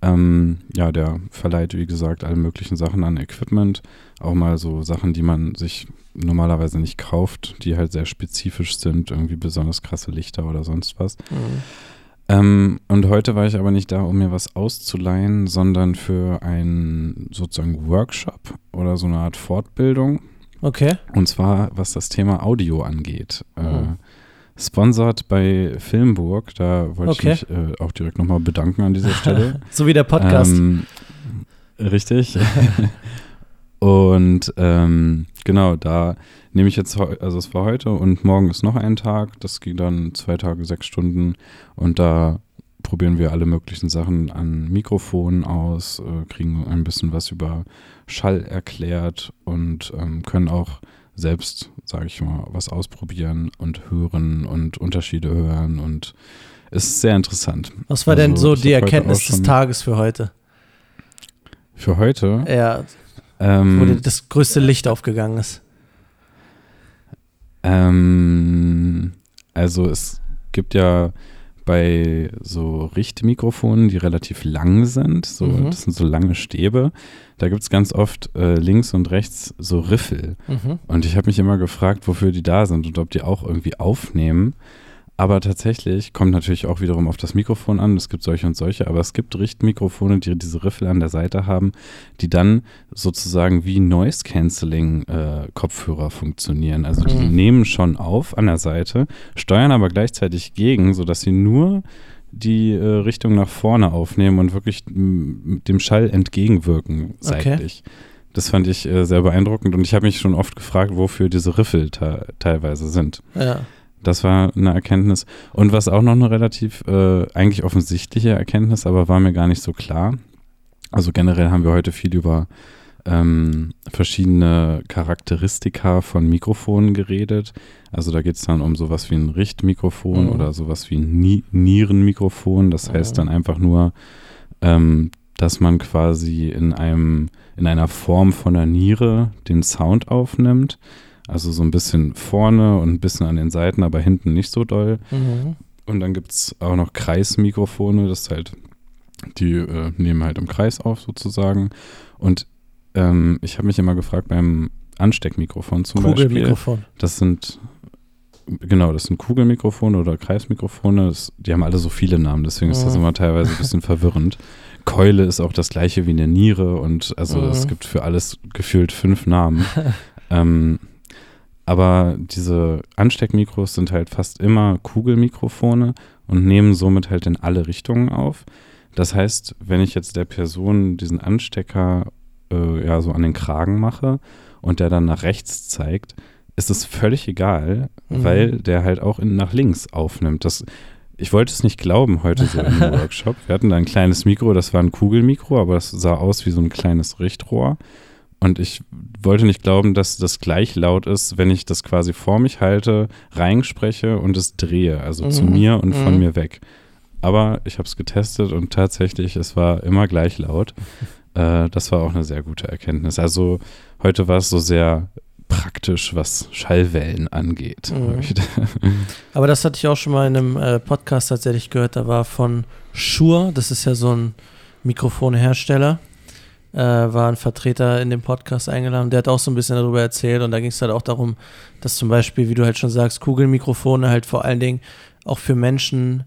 Ähm, ja, der verleiht, wie gesagt, alle möglichen Sachen an Equipment. Auch mal so Sachen, die man sich normalerweise nicht kauft, die halt sehr spezifisch sind, irgendwie besonders krasse Lichter oder sonst was. Mhm. Ähm, und heute war ich aber nicht da, um mir was auszuleihen, sondern für einen sozusagen Workshop oder so eine Art Fortbildung. Okay. Und zwar, was das Thema Audio angeht. Mhm. Äh, Sponsored bei Filmburg. Da wollte okay. ich mich äh, auch direkt nochmal bedanken an dieser Stelle. *laughs* so wie der Podcast. Ähm, richtig. *laughs* und ähm, genau, da nehme ich jetzt, also es war heute und morgen ist noch ein Tag. Das geht dann zwei Tage, sechs Stunden. Und da probieren wir alle möglichen Sachen an Mikrofonen aus, äh, kriegen ein bisschen was über Schall erklärt und ähm, können auch selbst, sage ich mal, was ausprobieren und hören und Unterschiede hören und ist sehr interessant. Was war also, denn so die Erkenntnis des Tages für heute? Für heute? Ja. Ähm, wo das größte Licht aufgegangen ist. Ähm, also es gibt ja bei so Richtmikrofonen, die relativ lang sind. So, mhm. Das sind so lange Stäbe. Da gibt es ganz oft äh, links und rechts so Riffel. Mhm. Und ich habe mich immer gefragt, wofür die da sind und ob die auch irgendwie aufnehmen. Aber tatsächlich kommt natürlich auch wiederum auf das Mikrofon an. Es gibt solche und solche, aber es gibt Richtmikrofone, die diese Riffel an der Seite haben, die dann sozusagen wie Noise Cancelling äh, Kopfhörer funktionieren. Also die mhm. nehmen schon auf an der Seite, steuern aber gleichzeitig gegen, sodass sie nur die äh, Richtung nach vorne aufnehmen und wirklich dem Schall entgegenwirken seitlich. Okay. Das fand ich äh, sehr beeindruckend und ich habe mich schon oft gefragt, wofür diese Riffel teilweise sind. Ja. Das war eine Erkenntnis. Und was auch noch eine relativ äh, eigentlich offensichtliche Erkenntnis, aber war mir gar nicht so klar. Also generell haben wir heute viel über ähm, verschiedene Charakteristika von Mikrofonen geredet. Also da geht es dann um sowas wie ein Richtmikrofon mhm. oder sowas wie ein Ni Nierenmikrofon. Das heißt mhm. dann einfach nur, ähm, dass man quasi in einem in einer Form von der Niere den Sound aufnimmt. Also so ein bisschen vorne und ein bisschen an den Seiten, aber hinten nicht so doll. Mhm. Und dann gibt es auch noch Kreismikrofone, das ist halt, die äh, nehmen halt im Kreis auf sozusagen. Und ähm, ich habe mich immer gefragt beim Ansteckmikrofon zum Kugelmikrofon. Beispiel. Das sind, genau, das sind Kugelmikrofone oder Kreismikrofone. Das, die haben alle so viele Namen, deswegen ist das mhm. immer teilweise ein bisschen verwirrend. Keule ist auch das gleiche wie eine Niere und also mhm. es gibt für alles gefühlt fünf Namen. *laughs* ähm, aber diese Ansteckmikros sind halt fast immer Kugelmikrofone und nehmen somit halt in alle Richtungen auf. Das heißt, wenn ich jetzt der Person diesen Anstecker äh, ja so an den Kragen mache und der dann nach rechts zeigt, ist es völlig egal, mhm. weil der halt auch in, nach links aufnimmt. Das ich wollte es nicht glauben heute so im *laughs* Workshop. Wir hatten da ein kleines Mikro, das war ein Kugelmikro, aber das sah aus wie so ein kleines Richtrohr. Und ich wollte nicht glauben, dass das gleich laut ist, wenn ich das quasi vor mich halte, reinspreche und es drehe, also mhm. zu mir und von mhm. mir weg. Aber ich habe es getestet und tatsächlich, es war immer gleich laut. Äh, das war auch eine sehr gute Erkenntnis. Also heute war es so sehr praktisch, was Schallwellen angeht. Mhm. *laughs* Aber das hatte ich auch schon mal in einem äh, Podcast tatsächlich gehört. Da war von Shure, das ist ja so ein Mikrofonhersteller, äh, war ein Vertreter in dem Podcast eingeladen. Der hat auch so ein bisschen darüber erzählt und da ging es halt auch darum, dass zum Beispiel, wie du halt schon sagst, Kugelmikrofone halt vor allen Dingen auch für Menschen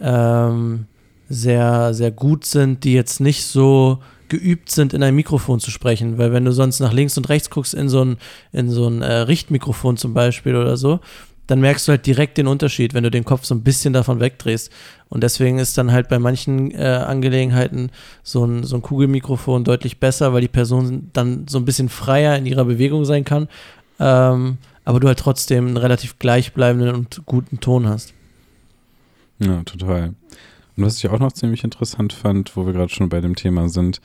ähm, sehr, sehr gut sind, die jetzt nicht so geübt sind, in ein Mikrofon zu sprechen. Weil wenn du sonst nach links und rechts guckst in so ein, in so ein äh, Richtmikrofon zum Beispiel oder so, dann merkst du halt direkt den Unterschied, wenn du den Kopf so ein bisschen davon wegdrehst. Und deswegen ist dann halt bei manchen äh, Angelegenheiten so ein, so ein Kugelmikrofon deutlich besser, weil die Person dann so ein bisschen freier in ihrer Bewegung sein kann, ähm, aber du halt trotzdem einen relativ gleichbleibenden und guten Ton hast. Ja, total. Und was ich auch noch ziemlich interessant fand, wo wir gerade schon bei dem Thema sind,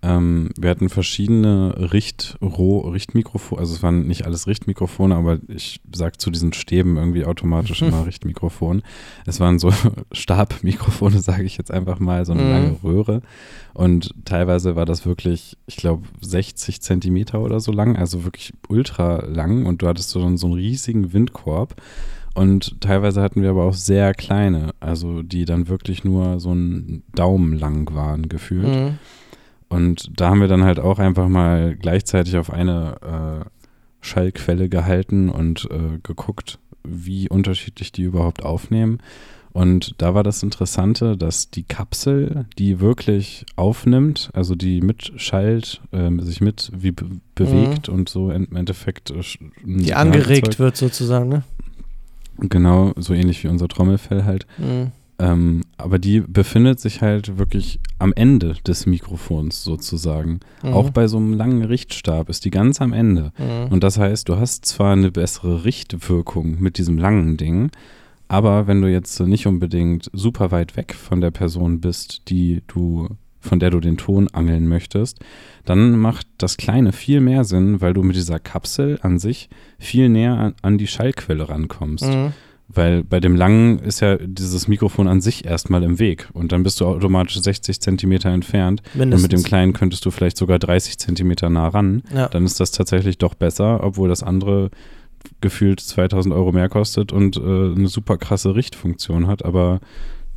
ähm, wir hatten verschiedene Richt-Roh, Richtmikrofone, also es waren nicht alles Richtmikrofone, aber ich sag zu diesen Stäben irgendwie automatisch immer *laughs* Richtmikrofon. Es waren so *laughs* Stabmikrofone, sage ich jetzt einfach mal, so eine mhm. lange Röhre. Und teilweise war das wirklich, ich glaube, 60 Zentimeter oder so lang, also wirklich ultra lang. Und du hattest so, so einen riesigen Windkorb. Und teilweise hatten wir aber auch sehr kleine, also die dann wirklich nur so einen Daumen lang waren, gefühlt. Mhm. Und da haben wir dann halt auch einfach mal gleichzeitig auf eine äh, Schallquelle gehalten und äh, geguckt, wie unterschiedlich die überhaupt aufnehmen. Und da war das Interessante, dass die Kapsel, die wirklich aufnimmt, also die mitschallt, äh, sich mit wie be bewegt mhm. und so im Endeffekt. Äh, die angeregt wird sozusagen, ne? Genau, so ähnlich wie unser Trommelfell halt. Mhm. Ähm, aber die befindet sich halt wirklich am Ende des Mikrofons sozusagen. Mhm. Auch bei so einem langen Richtstab ist die ganz am Ende. Mhm. Und das heißt, du hast zwar eine bessere Richtwirkung mit diesem langen Ding, aber wenn du jetzt nicht unbedingt super weit weg von der Person bist, die du von der du den Ton angeln möchtest, dann macht das Kleine viel mehr Sinn, weil du mit dieser Kapsel an sich viel näher an, an die Schallquelle rankommst. Mhm. Weil bei dem langen ist ja dieses Mikrofon an sich erstmal im Weg und dann bist du automatisch 60 Zentimeter entfernt. Mindestens. Und mit dem kleinen könntest du vielleicht sogar 30 Zentimeter nah ran. Ja. Dann ist das tatsächlich doch besser, obwohl das andere gefühlt 2000 Euro mehr kostet und äh, eine super krasse Richtfunktion hat. Aber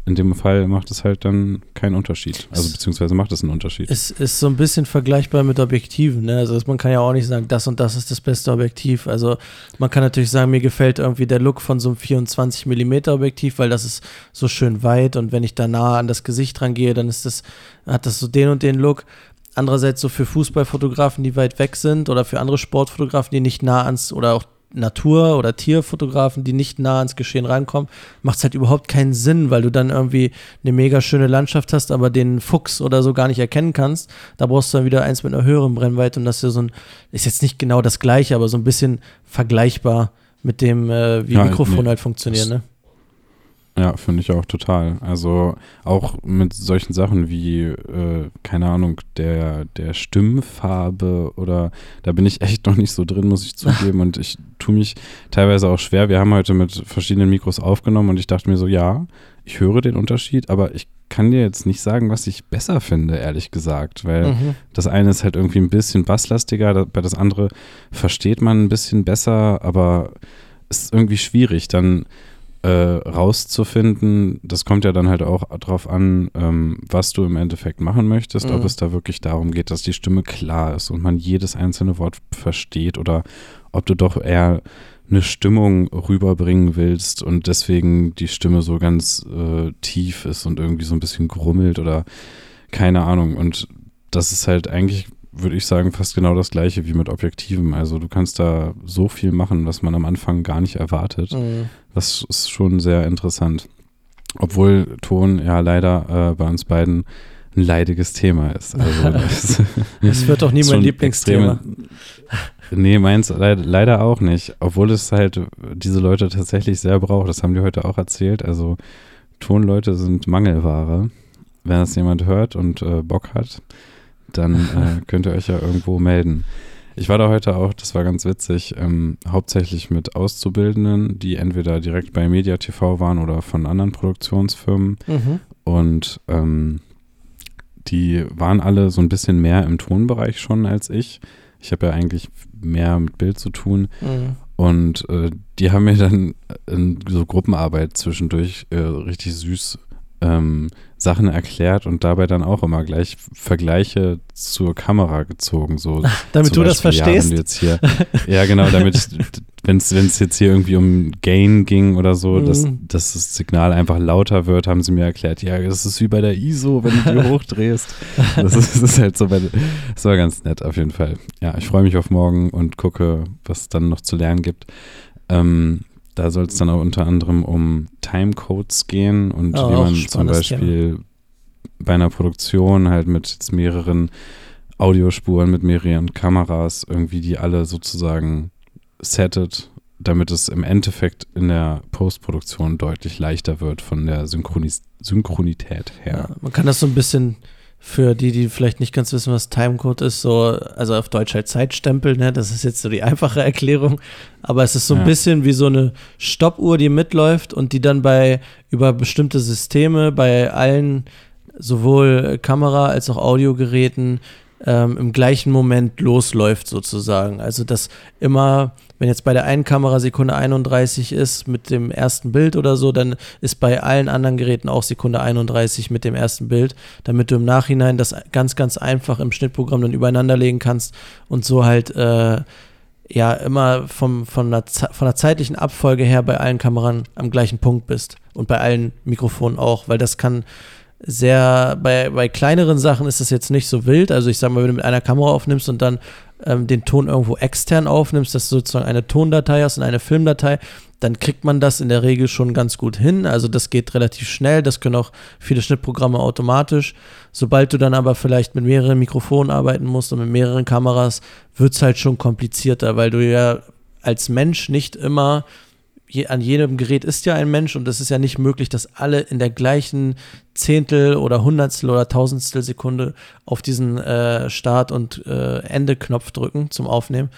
in dem Fall macht es halt dann keinen Unterschied. Also beziehungsweise macht es einen Unterschied. Es ist so ein bisschen vergleichbar mit Objektiven. Ne? Also man kann ja auch nicht sagen, das und das ist das beste Objektiv. Also man kann natürlich sagen, mir gefällt irgendwie der Look von so einem 24 mm Objektiv, weil das ist so schön weit und wenn ich da nah an das Gesicht rangehe, dann ist das, hat das so den und den Look. Andererseits so für Fußballfotografen, die weit weg sind oder für andere Sportfotografen, die nicht nah ans oder auch Natur- oder Tierfotografen, die nicht nah ans Geschehen reinkommen, macht es halt überhaupt keinen Sinn, weil du dann irgendwie eine mega schöne Landschaft hast, aber den Fuchs oder so gar nicht erkennen kannst. Da brauchst du dann wieder eins mit einer höheren Brennweite und das ist so ein, ist jetzt nicht genau das gleiche, aber so ein bisschen vergleichbar mit dem, äh, wie ja, Mikrofon nee, halt funktionieren, ne? Ja, finde ich auch total. Also auch mit solchen Sachen wie, äh, keine Ahnung, der, der Stimmfarbe oder da bin ich echt noch nicht so drin, muss ich zugeben. *laughs* Und ich tue mich teilweise auch schwer. Wir haben heute mit verschiedenen Mikros aufgenommen und ich dachte mir so, ja, ich höre den Unterschied, aber ich kann dir jetzt nicht sagen, was ich besser finde, ehrlich gesagt, weil mhm. das eine ist halt irgendwie ein bisschen basslastiger, bei das andere versteht man ein bisschen besser, aber es ist irgendwie schwierig. Dann äh, rauszufinden, das kommt ja dann halt auch darauf an, ähm, was du im Endeffekt machen möchtest, mhm. ob es da wirklich darum geht, dass die Stimme klar ist und man jedes einzelne Wort versteht oder ob du doch eher eine Stimmung rüberbringen willst und deswegen die Stimme so ganz äh, tief ist und irgendwie so ein bisschen grummelt oder keine Ahnung. Und das ist halt eigentlich würde ich sagen, fast genau das gleiche wie mit Objektiven. Also du kannst da so viel machen, was man am Anfang gar nicht erwartet. Mhm. Das ist schon sehr interessant. Obwohl Ton ja leider äh, bei uns beiden ein leidiges Thema ist. Also *laughs* es *laughs* wird doch nie mein Lieblingsthema. nee, meins leider, leider auch nicht. Obwohl es halt diese Leute tatsächlich sehr braucht. Das haben die heute auch erzählt. Also Tonleute sind Mangelware. Wenn das jemand hört und äh, Bock hat, dann äh, *laughs* könnt ihr euch ja irgendwo melden. Ich war da heute auch, das war ganz witzig, ähm, hauptsächlich mit Auszubildenden, die entweder direkt bei Media TV waren oder von anderen Produktionsfirmen. Mhm. Und ähm, die waren alle so ein bisschen mehr im Tonbereich schon als ich. Ich habe ja eigentlich mehr mit Bild zu tun. Mhm. Und äh, die haben mir dann in so Gruppenarbeit zwischendurch äh, richtig süß ähm, Sachen erklärt und dabei dann auch immer gleich Vergleiche zur Kamera gezogen. So *laughs* damit du das Beispiel, verstehst? Ja, jetzt hier, ja genau, damit *laughs* wenn es jetzt hier irgendwie um Gain ging oder so, Mhm. dass, dass das Signal einfach lauter wird, haben sie mir erklärt, ja, das ist wie bei der ISO, wenn du die *laughs* hochdrehst. Das ist, das ist halt so, bei, das war ganz nett auf jeden Fall. Ja, ich freue mich auf morgen und gucke, was es dann noch zu lernen gibt. Ähm, da soll es dann auch unter anderem um Timecodes gehen und Oh, wie man zum Beispiel bei einer Produktion halt mit mehreren Audiospuren, mit mehreren Kameras irgendwie die alle sozusagen settet, damit es im Endeffekt in der Postproduktion deutlich leichter wird von der Synchronis Synchronität her. Ja, man kann das so ein bisschen für die, die vielleicht nicht ganz wissen, was Timecode ist, so, also auf Deutsch halt Zeitstempel, ne? Das ist jetzt so die einfache *laughs* Erklärung. Aber es ist so ein Ja. bisschen wie so eine Stoppuhr, die mitläuft und die dann bei über bestimmte Systeme bei allen sowohl Kamera- als auch Audiogeräten ähm, im gleichen Moment losläuft sozusagen. Also dass immer, wenn jetzt bei der einen Kamera Sekunde 31 ist mit dem ersten Bild oder so, dann ist bei allen anderen Geräten auch Sekunde 31 mit dem ersten Bild, damit du im Nachhinein das ganz, ganz einfach im Schnittprogramm dann übereinander legen kannst und so halt äh, ja immer vom, von, der, von der zeitlichen Abfolge her bei allen Kameran am gleichen Punkt bist und bei allen Mikrofonen auch, weil das kann sehr, bei, bei kleineren Sachen ist das jetzt nicht so wild. Also ich sag mal, wenn du mit einer Kamera aufnimmst und dann ähm, den Ton irgendwo extern aufnimmst, dass du sozusagen eine Tondatei hast und eine Filmdatei, dann kriegt man das in der Regel schon ganz gut hin. Also das geht relativ schnell, das können auch viele Schnittprogramme automatisch. Sobald du dann aber vielleicht mit mehreren Mikrofonen arbeiten musst und mit mehreren Kameras, wird es halt schon komplizierter, weil du ja als Mensch nicht immer je, an jedem Gerät ist ja ein Mensch und es ist ja nicht möglich, dass alle in der gleichen Zehntel oder Hundertstel oder Tausendstel Sekunde auf diesen äh, Start- und äh, Ende-Knopf drücken zum Aufnehmen.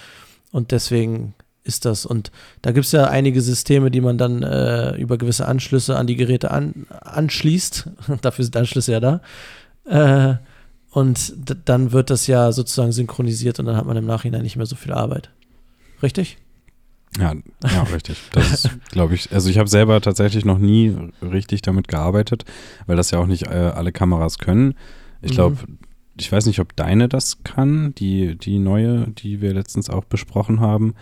Und deswegen ist das. Und da gibt es ja einige Systeme, die man dann äh, über gewisse Anschlüsse an die Geräte an, anschließt. *laughs* Dafür sind Anschlüsse ja da. Äh, und dann wird das ja sozusagen synchronisiert und dann hat man im Nachhinein nicht mehr so viel Arbeit. Richtig? Ja, ja, richtig. Das ist, glaube ich, also ich habe selber tatsächlich noch nie richtig damit gearbeitet, weil das ja auch nicht äh, alle Kameras können. Ich Mhm. glaube, ich weiß nicht, ob deine das kann, die, die neue, die wir letztens auch besprochen haben.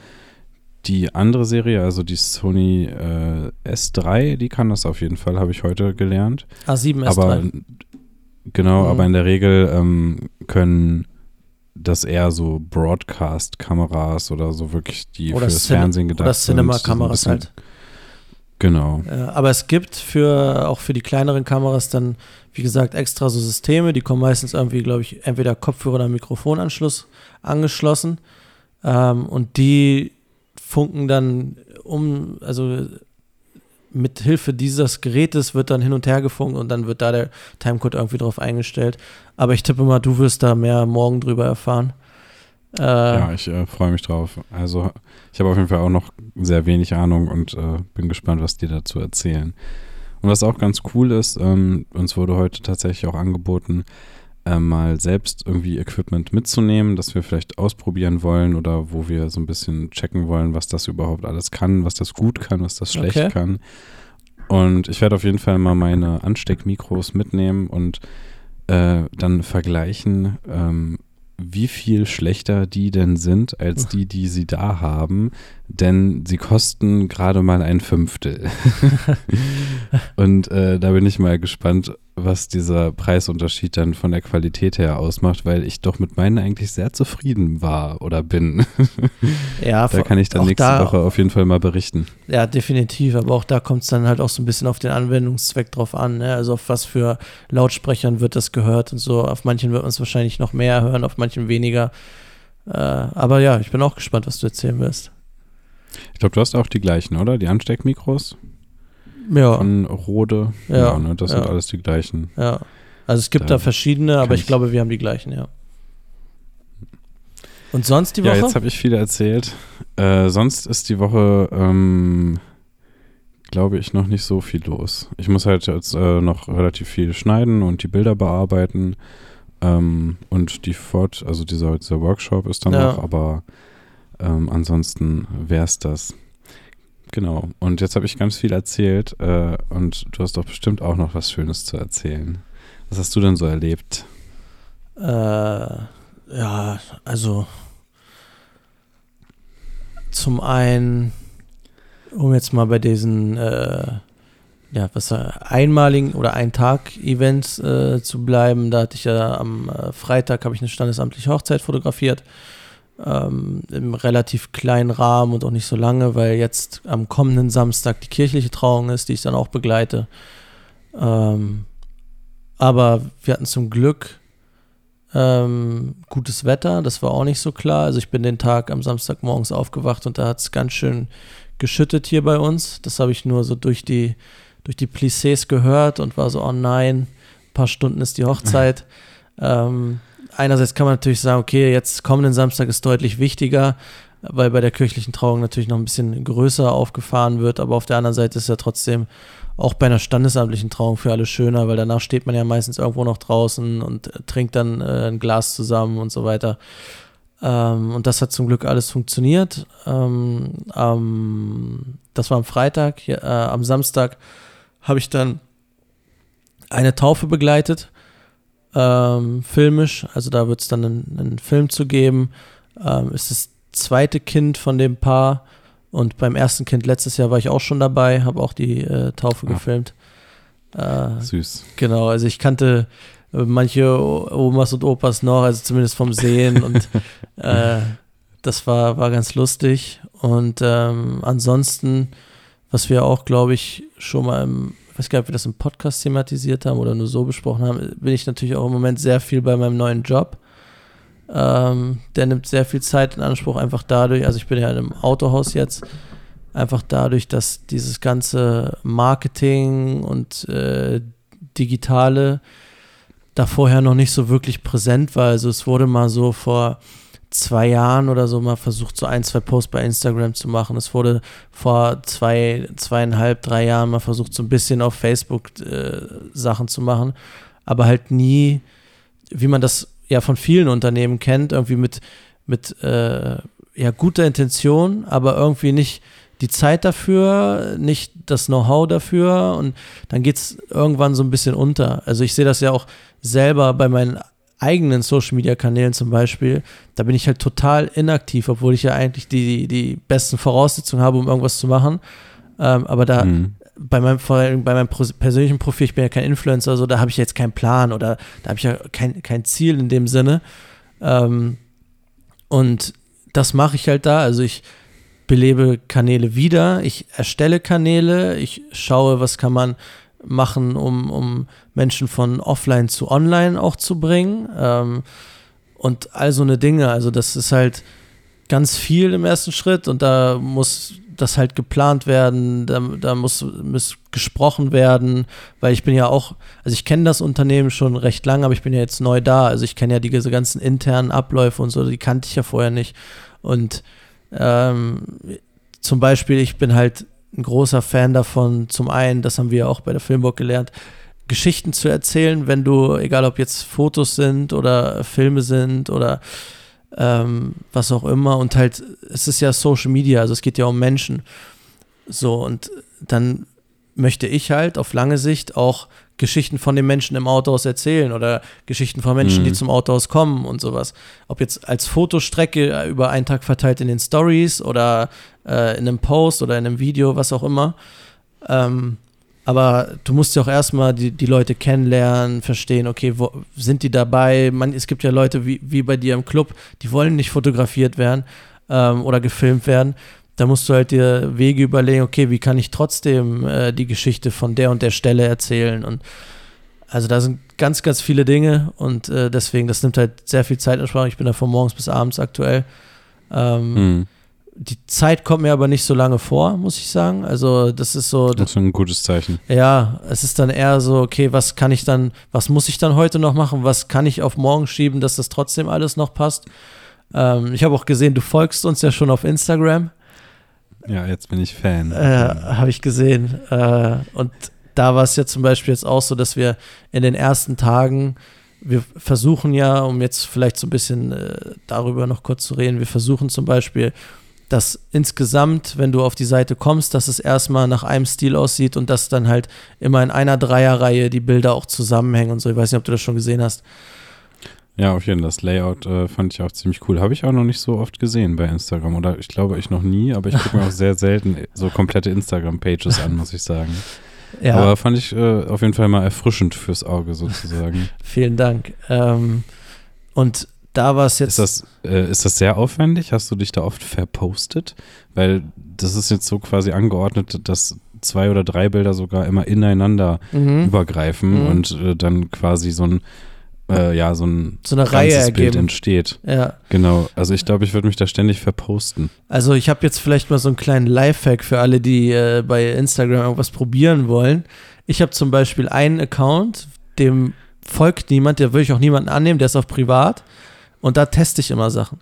Die andere Serie, also die Sony äh, S3, die kann das auf jeden Fall, habe ich heute gelernt. A7, S3. Aber genau, Mhm. aber in der Regel ähm, können das eher so Broadcast-Kameras oder so wirklich die Oder fürs Cine- Fernsehen gedacht oder sind, Cinema-Kameras so ein halt. Genau. Aber es gibt für auch für die kleineren Kameras dann, wie gesagt, extra so Systeme, die kommen meistens irgendwie, glaube ich, entweder Kopfhörer oder Mikrofonanschluss angeschlossen. Ähm, und die funken dann um, also mit Hilfe dieses Gerätes wird dann hin und her gefunkt und dann wird da der Timecode irgendwie drauf eingestellt. Aber ich tippe mal, du wirst da mehr morgen drüber erfahren. Äh, Ja, ich äh, freue mich drauf. Also ich habe auf jeden Fall auch noch sehr wenig Ahnung und äh, bin gespannt, was die dazu erzählen. Und was auch ganz cool ist, ähm, uns wurde heute tatsächlich auch angeboten, äh, mal selbst irgendwie Equipment mitzunehmen, das wir vielleicht ausprobieren wollen oder wo wir so ein bisschen checken wollen, was das überhaupt alles kann, was das gut kann, was das schlecht Okay. kann. Und ich werde auf jeden Fall mal meine Ansteckmikros mitnehmen und äh, dann vergleichen, ähm, wie viel schlechter die denn sind als die, die sie da haben. Denn sie kosten gerade mal ein Fünftel. *laughs* Und äh, da bin ich mal gespannt, was dieser Preisunterschied dann von der Qualität her ausmacht, weil ich doch mit meinen eigentlich sehr zufrieden war oder bin. *laughs* ja, da kann ich dann nächste da- Woche auf jeden Fall mal berichten. Ja, definitiv, aber auch da kommt es dann halt auch so ein bisschen auf den Anwendungszweck drauf an. Ne? Also auf was für Lautsprechern wird das gehört und so. Auf manchen wird man es wahrscheinlich noch mehr hören, auf manchen weniger. Äh, aber ja, ich bin auch gespannt, was du erzählen wirst. Ich glaube, du hast auch die gleichen, oder? Die Ansteckmikros? Ja. von Rode. Ja, ne, das ja. sind alles die gleichen. Ja. Also es gibt da, Da verschiedene, aber ich ich- glaube, wir haben die gleichen, ja. Und sonst die Ja, Woche? jetzt habe ich viel erzählt. Äh, sonst ist die Woche, ähm, glaube ich, noch nicht so viel los. Ich muss halt jetzt äh, noch relativ viel schneiden und die Bilder bearbeiten. Ähm, und die Fort, also dieser, dieser Workshop ist dann Ja. noch, aber ähm, ansonsten wäre es das. Genau. Und jetzt habe ich ganz viel erzählt äh, und du hast doch bestimmt auch noch was Schönes zu erzählen. Was hast du denn so erlebt? Äh, ja, also zum einen, um jetzt mal bei diesen äh, ja, was äh, einmaligen oder ein Tag Events äh, zu bleiben, da hatte ich ja am äh, Freitag habe ich eine standesamtliche Hochzeit fotografiert. Ähm, Im relativ kleinen Rahmen und auch nicht so lange, weil jetzt am kommenden Samstag die kirchliche Trauung ist, die ich dann auch begleite. Ähm, aber wir hatten zum Glück ähm, gutes Wetter, das war auch nicht so klar. Also ich bin den Tag am Samstagmorgens aufgewacht und da hat es ganz schön geschüttet hier bei uns. Das habe ich nur so durch die, durch die Plissés gehört und war so, oh nein, ein paar Stunden ist die Hochzeit. *laughs* ähm, einerseits kann man natürlich sagen, okay, jetzt kommenden Samstag ist deutlich wichtiger, weil bei der kirchlichen Trauung natürlich noch ein bisschen größer aufgefahren wird, aber auf der anderen Seite ist ja trotzdem auch bei einer standesamtlichen Trauung für alle schöner, weil danach steht man ja meistens irgendwo noch draußen und äh, trinkt dann äh, ein Glas zusammen und so weiter. Ähm, und das hat zum Glück alles funktioniert. Ähm, ähm, das war am Freitag. Äh, am Samstag habe ich dann eine Taufe begleitet, ähm, filmisch. Also da wird es dann einen, einen Film zu geben. Ähm, ist das zweite Kind von dem Paar. Und beim ersten Kind letztes Jahr war ich auch schon dabei, habe auch die äh, Taufe Ah. gefilmt. Äh, Süß. Genau, also ich kannte äh, manche Omas und Opas noch, also zumindest vom Sehen und *laughs* äh, das war, war ganz lustig. Und ähm, ansonsten, was wir auch, glaube ich, schon mal im, ich weiß gar nicht, ob wir das im Podcast thematisiert haben oder nur so besprochen haben, bin ich natürlich auch im Moment sehr viel bei meinem neuen Job. Ähm, der nimmt sehr viel Zeit in Anspruch, einfach dadurch, also ich bin ja in einem Autohaus jetzt, einfach dadurch, dass dieses ganze Marketing und äh, Digitale da vorher noch nicht so wirklich präsent war. Also es wurde mal so vor zwei Jahren oder so mal versucht, so ein, zwei Posts bei Instagram zu machen. Es wurde vor zwei, zweieinhalb, drei Jahren mal versucht, so ein bisschen auf Facebook äh, Sachen zu machen, aber halt nie, wie man das ja von vielen Unternehmen kennt, irgendwie mit, mit äh, ja, guter Intention, aber irgendwie nicht die Zeit dafür, nicht das Know-how dafür und dann geht es irgendwann so ein bisschen unter. Also ich sehe das ja auch selber bei meinen eigenen Social-Media-Kanälen zum Beispiel, da bin ich halt total inaktiv, obwohl ich ja eigentlich die, die besten Voraussetzungen habe, um irgendwas zu machen. Ähm, aber da Mhm. bei meinem, vor allem bei meinem persönlichen Profil, ich bin ja kein Influencer, so, da habe ich jetzt keinen Plan oder da habe ich ja kein, kein Ziel in dem Sinne. Ähm, und das mache ich halt da. Also ich belebe Kanäle wieder, ich erstelle Kanäle, ich schaue, was kann man machen, um, um Menschen von offline zu online auch zu bringen. Ähm, und all so eine Dinge. Also das ist halt ganz viel im ersten Schritt und da muss das halt geplant werden, da, da muss, muss gesprochen werden, weil ich bin ja auch, also ich kenne das Unternehmen schon recht lange, aber ich bin ja jetzt neu da, also ich kenne ja diese ganzen internen Abläufe und so, die kannte ich ja vorher nicht und ähm, zum Beispiel, ich bin halt ein großer Fan davon, zum einen, das haben wir ja auch bei der Filmburg gelernt, Geschichten zu erzählen, wenn du, egal ob jetzt Fotos sind oder Filme sind oder ähm, was auch immer. Und halt, es ist ja Social Media, also es geht ja um Menschen. So, und dann möchte ich halt auf lange Sicht auch Geschichten von den Menschen im Autohaus erzählen oder Geschichten von Menschen, Mhm. die zum Autohaus kommen und sowas. Ob jetzt als Fotostrecke über einen Tag verteilt in den Stories oder äh, in einem Post oder in einem Video, was auch immer. Ähm, aber du musst ja auch erstmal die, die Leute kennenlernen, verstehen, okay, wo sind die dabei? Man, es gibt ja Leute wie, wie bei dir im Club, die wollen nicht fotografiert werden ähm, oder gefilmt werden. Da musst du halt dir Wege überlegen, okay, wie kann ich trotzdem äh, die Geschichte von der und der Stelle erzählen? Und also da sind ganz, ganz viele Dinge und äh, deswegen, das nimmt halt sehr viel Zeit in Anspruch. Ich bin da von morgens bis abends aktuell. Ähm, Mhm. Die Zeit kommt mir aber nicht so lange vor, muss ich sagen. Also das ist so. Das ist ein gutes Zeichen. Ja, es ist dann eher so, okay, was kann ich dann, was muss ich dann heute noch machen? Was kann ich auf morgen schieben, dass das trotzdem alles noch passt? Ähm, ich habe auch gesehen, du folgst uns ja schon auf Instagram. Ja, jetzt bin ich Fan. Äh, habe ich gesehen. Äh, und da war es ja zum Beispiel jetzt auch so, dass wir in den ersten Tagen wir versuchen ja, um jetzt vielleicht so ein bisschen äh, darüber noch kurz zu reden, wir versuchen zum Beispiel dass insgesamt, wenn du auf die Seite kommst, dass es erstmal nach einem Stil aussieht und dass dann halt immer in einer Dreierreihe die Bilder auch zusammenhängen und so. Ich weiß nicht, ob du das schon gesehen hast. Ja, auf jeden Fall. Das Layout äh, fand ich auch ziemlich cool. Habe ich auch noch nicht so oft gesehen bei Instagram. Oder ich glaube, ich noch nie, aber ich gucke mir auch sehr selten so komplette Instagram-Pages an, muss ich sagen. *laughs* Ja. Aber fand ich äh, auf jeden Fall mal erfrischend fürs Auge sozusagen. *laughs* Vielen Dank. Ähm, und da war es jetzt. Ist das, äh, ist das sehr aufwendig? Hast du dich da oft verpostet? Weil das ist jetzt so quasi angeordnet, dass zwei oder drei Bilder sogar immer ineinander mhm. übergreifen mhm. und äh, dann quasi so ein äh, ja, so ein so eine Reihe ergeben. Bild entsteht. Ja. Genau. Also ich glaube, ich würde mich da ständig verposten. Also ich habe jetzt vielleicht mal so einen kleinen Lifehack für alle, die äh, bei Instagram irgendwas probieren wollen. Ich habe zum Beispiel einen Account, dem folgt niemand, der würde ich auch niemanden annehmen, der ist auf privat. Und da teste ich immer Sachen.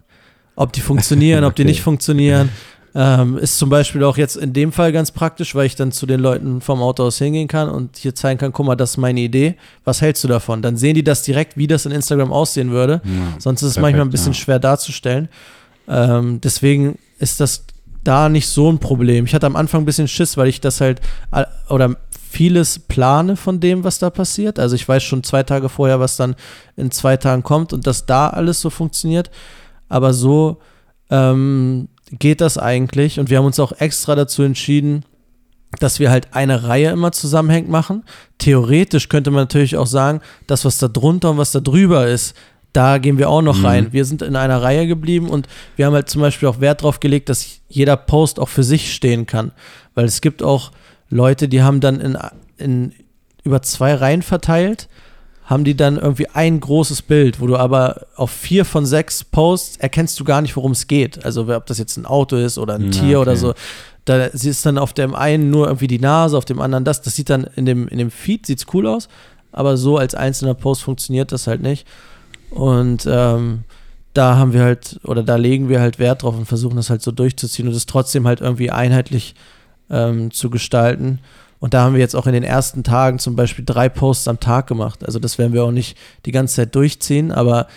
Ob die funktionieren, okay. ob die *laughs* nicht funktionieren. Ähm, ist zum Beispiel auch jetzt in dem Fall ganz praktisch, weil ich dann zu den Leuten vom Auto aus hingehen kann und hier zeigen kann, guck mal, das ist meine Idee. Was hältst du davon? Dann sehen die das direkt, wie das in Instagram aussehen würde. Ja, Sonst ist es manchmal ein bisschen ja. schwer darzustellen. Ähm, deswegen ist das da nicht so ein Problem. Ich hatte am Anfang ein bisschen Schiss, weil ich das halt oder vieles plane von dem, was da passiert. Also ich weiß schon zwei Tage vorher, was dann in zwei Tagen kommt und dass da alles so funktioniert. Aber so ähm, geht das eigentlich und wir haben uns auch extra dazu entschieden, dass wir halt eine Reihe immer zusammenhängend machen. Theoretisch könnte man natürlich auch sagen, das, was da drunter und was da drüber ist, da gehen wir auch noch mhm. rein. Wir sind in einer Reihe geblieben und wir haben halt zum Beispiel auch Wert darauf gelegt, dass jeder Post auch für sich stehen kann. Weil es gibt auch Leute, die haben dann in, in über zwei Reihen verteilt, haben die dann irgendwie ein großes Bild, wo du aber auf vier von sechs Posts erkennst du gar nicht, worum es geht. Also ob das jetzt ein Auto ist oder ein ja, Tier okay. oder so. Da ist dann auf dem einen nur irgendwie die Nase, auf dem anderen das. Das sieht dann in dem, in dem Feed, sieht's cool aus, aber so als einzelner Post funktioniert das halt nicht. Und ähm, da haben wir halt, oder da legen wir halt Wert drauf und versuchen das halt so durchzuziehen und es trotzdem halt irgendwie einheitlich ähm, zu gestalten. Und da haben wir jetzt auch in den ersten Tagen zum Beispiel drei Posts am Tag gemacht. Also das werden wir auch nicht die ganze Zeit durchziehen, aber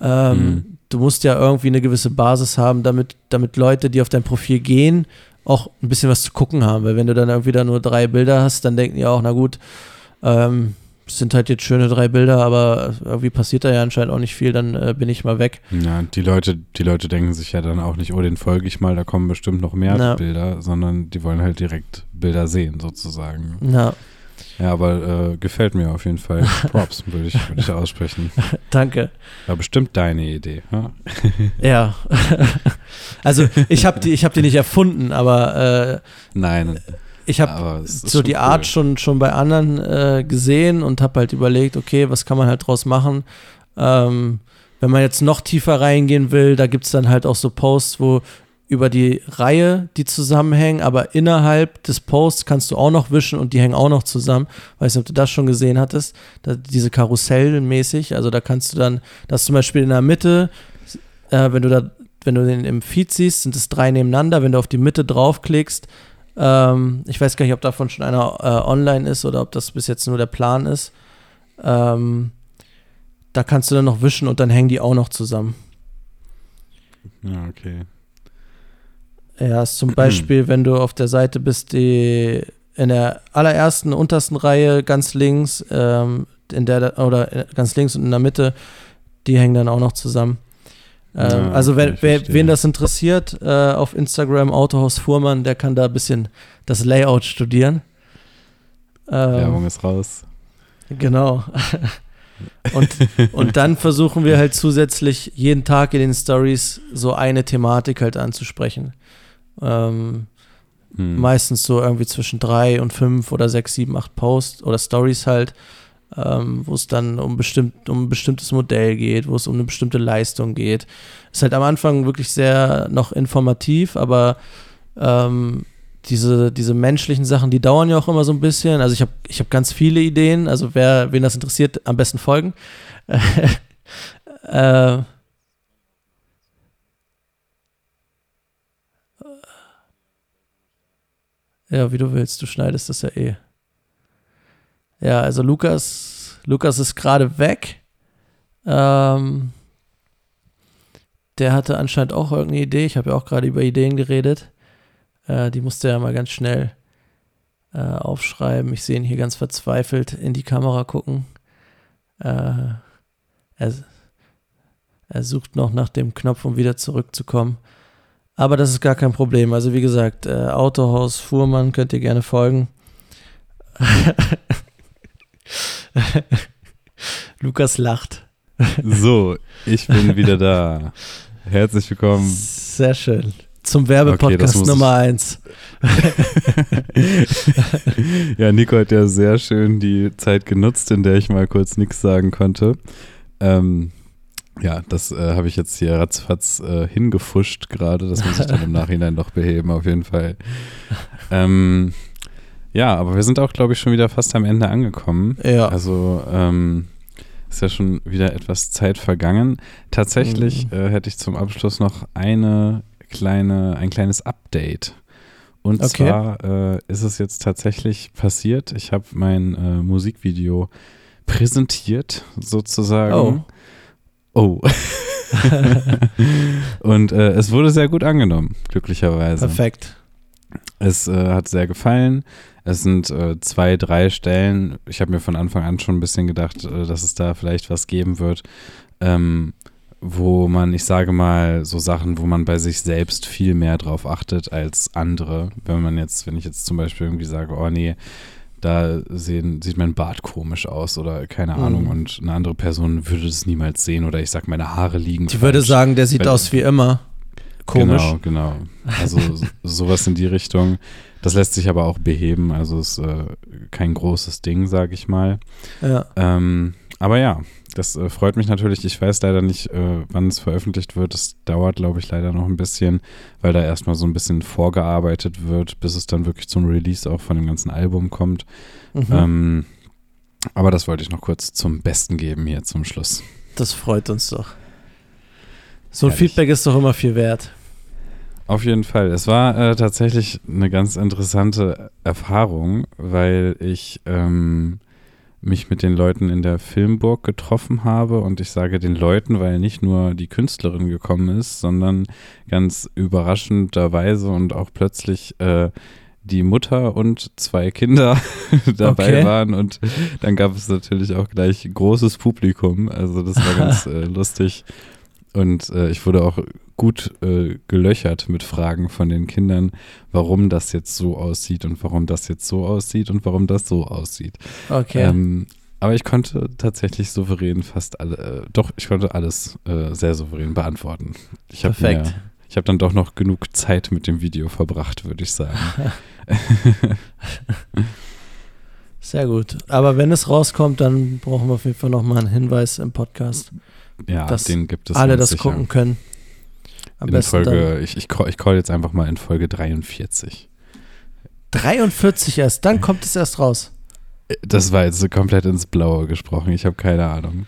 ähm, mhm. du musst ja irgendwie eine gewisse Basis haben, damit, damit Leute, die auf dein Profil gehen, auch ein bisschen was zu gucken haben. Weil wenn du dann irgendwie da nur drei Bilder hast, dann denken die auch, na gut, ähm, sind halt jetzt schöne drei Bilder, aber irgendwie passiert da ja anscheinend auch nicht viel, dann äh, bin ich mal weg. Ja, die Leute, die Leute denken sich ja dann auch nicht, oh, den folge ich mal, da kommen bestimmt noch mehr Na. Bilder, sondern die wollen halt direkt Bilder sehen, sozusagen. Ja. Ja, aber äh, gefällt mir auf jeden Fall. *laughs* Props würde ich, würd ich aussprechen. *laughs* Danke. War bestimmt deine Idee. Ja. *laughs* ja. also ich habe die, hab die nicht erfunden, aber äh, Nein ich habe so die cool. Art schon, schon bei anderen äh, gesehen und habe halt überlegt, okay, was kann man halt draus machen. Ähm, wenn man jetzt noch tiefer reingehen will, da gibt es dann halt auch so Posts, wo über die Reihe die zusammenhängen, aber innerhalb des Posts kannst du auch noch wischen und die hängen auch noch zusammen. Weiß nicht, ob du das schon gesehen hattest. Da, diese Karussell mäßig. Also da kannst du dann, das zum Beispiel in der Mitte, äh, wenn du da, wenn du den im Feed siehst, sind es drei nebeneinander. Wenn du auf die Mitte draufklickst, ähm, ich weiß gar nicht, ob davon schon einer äh, online ist oder ob das bis jetzt nur der Plan ist. Ähm, da kannst du dann noch wischen und dann hängen die auch noch zusammen. Ja, okay. Ja, ist zum Beispiel, wenn du auf der Seite bist, die in der allerersten, untersten Reihe ganz links, ähm, in der oder ganz links und in der Mitte, die hängen dann auch noch zusammen. Ähm, ja, also wenn, wer, wen das interessiert, äh, auf Instagram Autohaus Fuhrmann, der kann da ein bisschen das Layout studieren. Ähm, Werbung ist raus. Genau. *laughs* und, und dann versuchen wir halt zusätzlich jeden Tag in den Stories so eine Thematik halt anzusprechen. Ähm, hm. Meistens so irgendwie zwischen drei und fünf oder sechs, sieben, acht Posts oder Stories halt. Ähm, wo es dann um, bestimmt, um ein bestimmtes Modell geht, wo es um eine bestimmte Leistung geht. Ist halt am Anfang wirklich sehr noch informativ, aber ähm, diese, diese menschlichen Sachen, die dauern ja auch immer so ein bisschen. Also ich habe ich hab ganz viele Ideen. Also wer, wen das interessiert, am besten folgen. *laughs* äh, ja, wie du willst. Du schneidest das ja eh. Ja, also Lukas, Lukas ist gerade weg. Ähm, der hatte anscheinend auch irgendeine Idee. Ich habe ja auch gerade über Ideen geredet. Äh, die musste er mal ganz schnell äh, aufschreiben. Ich sehe ihn hier ganz verzweifelt in die Kamera gucken. Äh, er, er sucht noch nach dem Knopf, um wieder zurückzukommen. Aber das ist gar kein Problem. Also wie gesagt, äh, Autohaus Fuhrmann könnt ihr gerne folgen. *laughs* *laughs* Lukas lacht. So, ich bin *laughs* wieder da. Herzlich willkommen. Sehr schön. Zum Werbepodcast okay, Nummer 1. *laughs* ja, Nico hat ja sehr schön die Zeit genutzt, in der ich mal kurz nichts sagen konnte. Ähm, ja, das äh, habe ich jetzt hier ratzfatz äh, hingefuscht gerade. Das muss ich dann im Nachhinein noch beheben, auf jeden Fall. Ähm, ja, aber wir sind auch, glaube ich, schon wieder fast am Ende angekommen. Ja. Also, ähm, ist ja schon wieder etwas Zeit vergangen. Tatsächlich mhm. äh, hätte ich zum Abschluss noch eine kleine, ein kleines Update. Und okay. zwar äh, ist es jetzt tatsächlich passiert. Ich habe mein äh, Musikvideo präsentiert, sozusagen. Oh. Oh. *laughs* und äh, es wurde sehr gut angenommen, glücklicherweise. Perfekt. Es äh, hat sehr gefallen. Es sind äh, zwei, drei Stellen. Ich habe mir von Anfang an schon ein bisschen gedacht, äh, dass es da vielleicht was geben wird. Ähm, wo man, ich sage mal, so Sachen, wo man bei sich selbst viel mehr drauf achtet als andere. Wenn man jetzt, wenn ich jetzt zum Beispiel irgendwie sage, oh nee, da sehen, sieht mein Bart komisch aus oder keine mhm. Ahnung und eine andere Person würde es niemals sehen oder ich sage, meine Haare liegen. Die falsch. würde sagen, der sieht Weil, aus wie immer. Komisch. Genau, genau. Also sowas in die Richtung. Das lässt sich aber auch beheben, also ist äh, kein großes Ding, sage ich mal. Ja. Ähm, aber ja, das äh, freut mich natürlich. Ich weiß leider nicht, äh, wann es veröffentlicht wird. Es dauert, glaube ich, leider noch ein bisschen, weil da erstmal so ein bisschen vorgearbeitet wird, bis es dann wirklich zum Release auch von dem ganzen Album kommt. Mhm. Ähm, aber das wollte ich noch kurz zum Besten geben hier zum Schluss. Das freut uns doch. So ein Feedback ist doch immer viel wert. Auf jeden Fall. Es war äh, tatsächlich eine ganz interessante Erfahrung, weil ich ähm, mich mit den Leuten in der Filmburg getroffen habe. Und ich sage den Leuten, weil nicht nur die Künstlerin gekommen ist, sondern ganz überraschenderweise und auch plötzlich äh, die Mutter und zwei Kinder *laughs* dabei okay. waren. Und dann gab es natürlich auch gleich großes Publikum. Also das war *laughs* ganz äh, lustig. Und äh, ich wurde auch gut äh, gelöchert mit Fragen von den Kindern, warum das jetzt so aussieht und warum das jetzt so aussieht und warum das so aussieht. Okay. Ähm, aber ich konnte tatsächlich souverän fast alle, äh, doch, ich konnte alles äh, sehr souverän beantworten. Ich Perfekt. ich habe dann doch noch genug Zeit mit dem Video verbracht, würde ich sagen. *laughs* *laughs* Sehr gut. Aber wenn es rauskommt, dann brauchen wir auf jeden Fall nochmal einen Hinweis im Podcast. Ja, dass den gibt es. Alle das sicher. gucken können. Am in Folge, ich, ich, call, ich call jetzt einfach mal in Folge 43. 43 erst, dann kommt es erst raus. Das war jetzt komplett ins Blaue gesprochen. Ich habe keine Ahnung.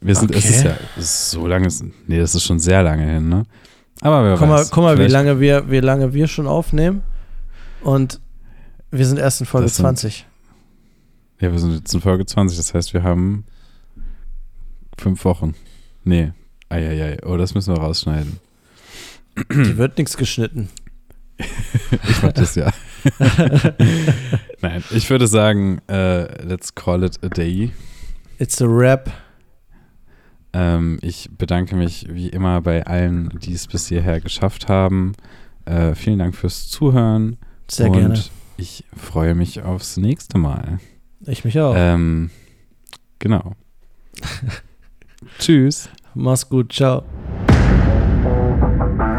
Wir sind, okay. es ist ja so lange, nee, das ist schon sehr lange hin, ne? Aber wer guck weiß. Mal, guck mal, wie lange, wir, wie lange wir schon aufnehmen. Und wir sind erst in Folge sind, 20. Ja, wir sind jetzt in Folge 20. Das heißt, wir haben fünf Wochen. Nee, Eieiei, oh, das müssen wir rausschneiden. Die wird nichts geschnitten. *laughs* ich mach das ja. *laughs* Nein, ich würde sagen, uh, let's call it a day. It's a rap. Ähm, ich bedanke mich wie immer bei allen, die es bis hierher geschafft haben. Äh, vielen Dank fürs Zuhören. Sehr und gerne. Ich freue mich aufs nächste Mal. Ich mich auch. Ähm, genau. *laughs* Tschüss. Mach's gut, ciao.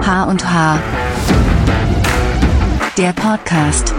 H und H. Der Podcast.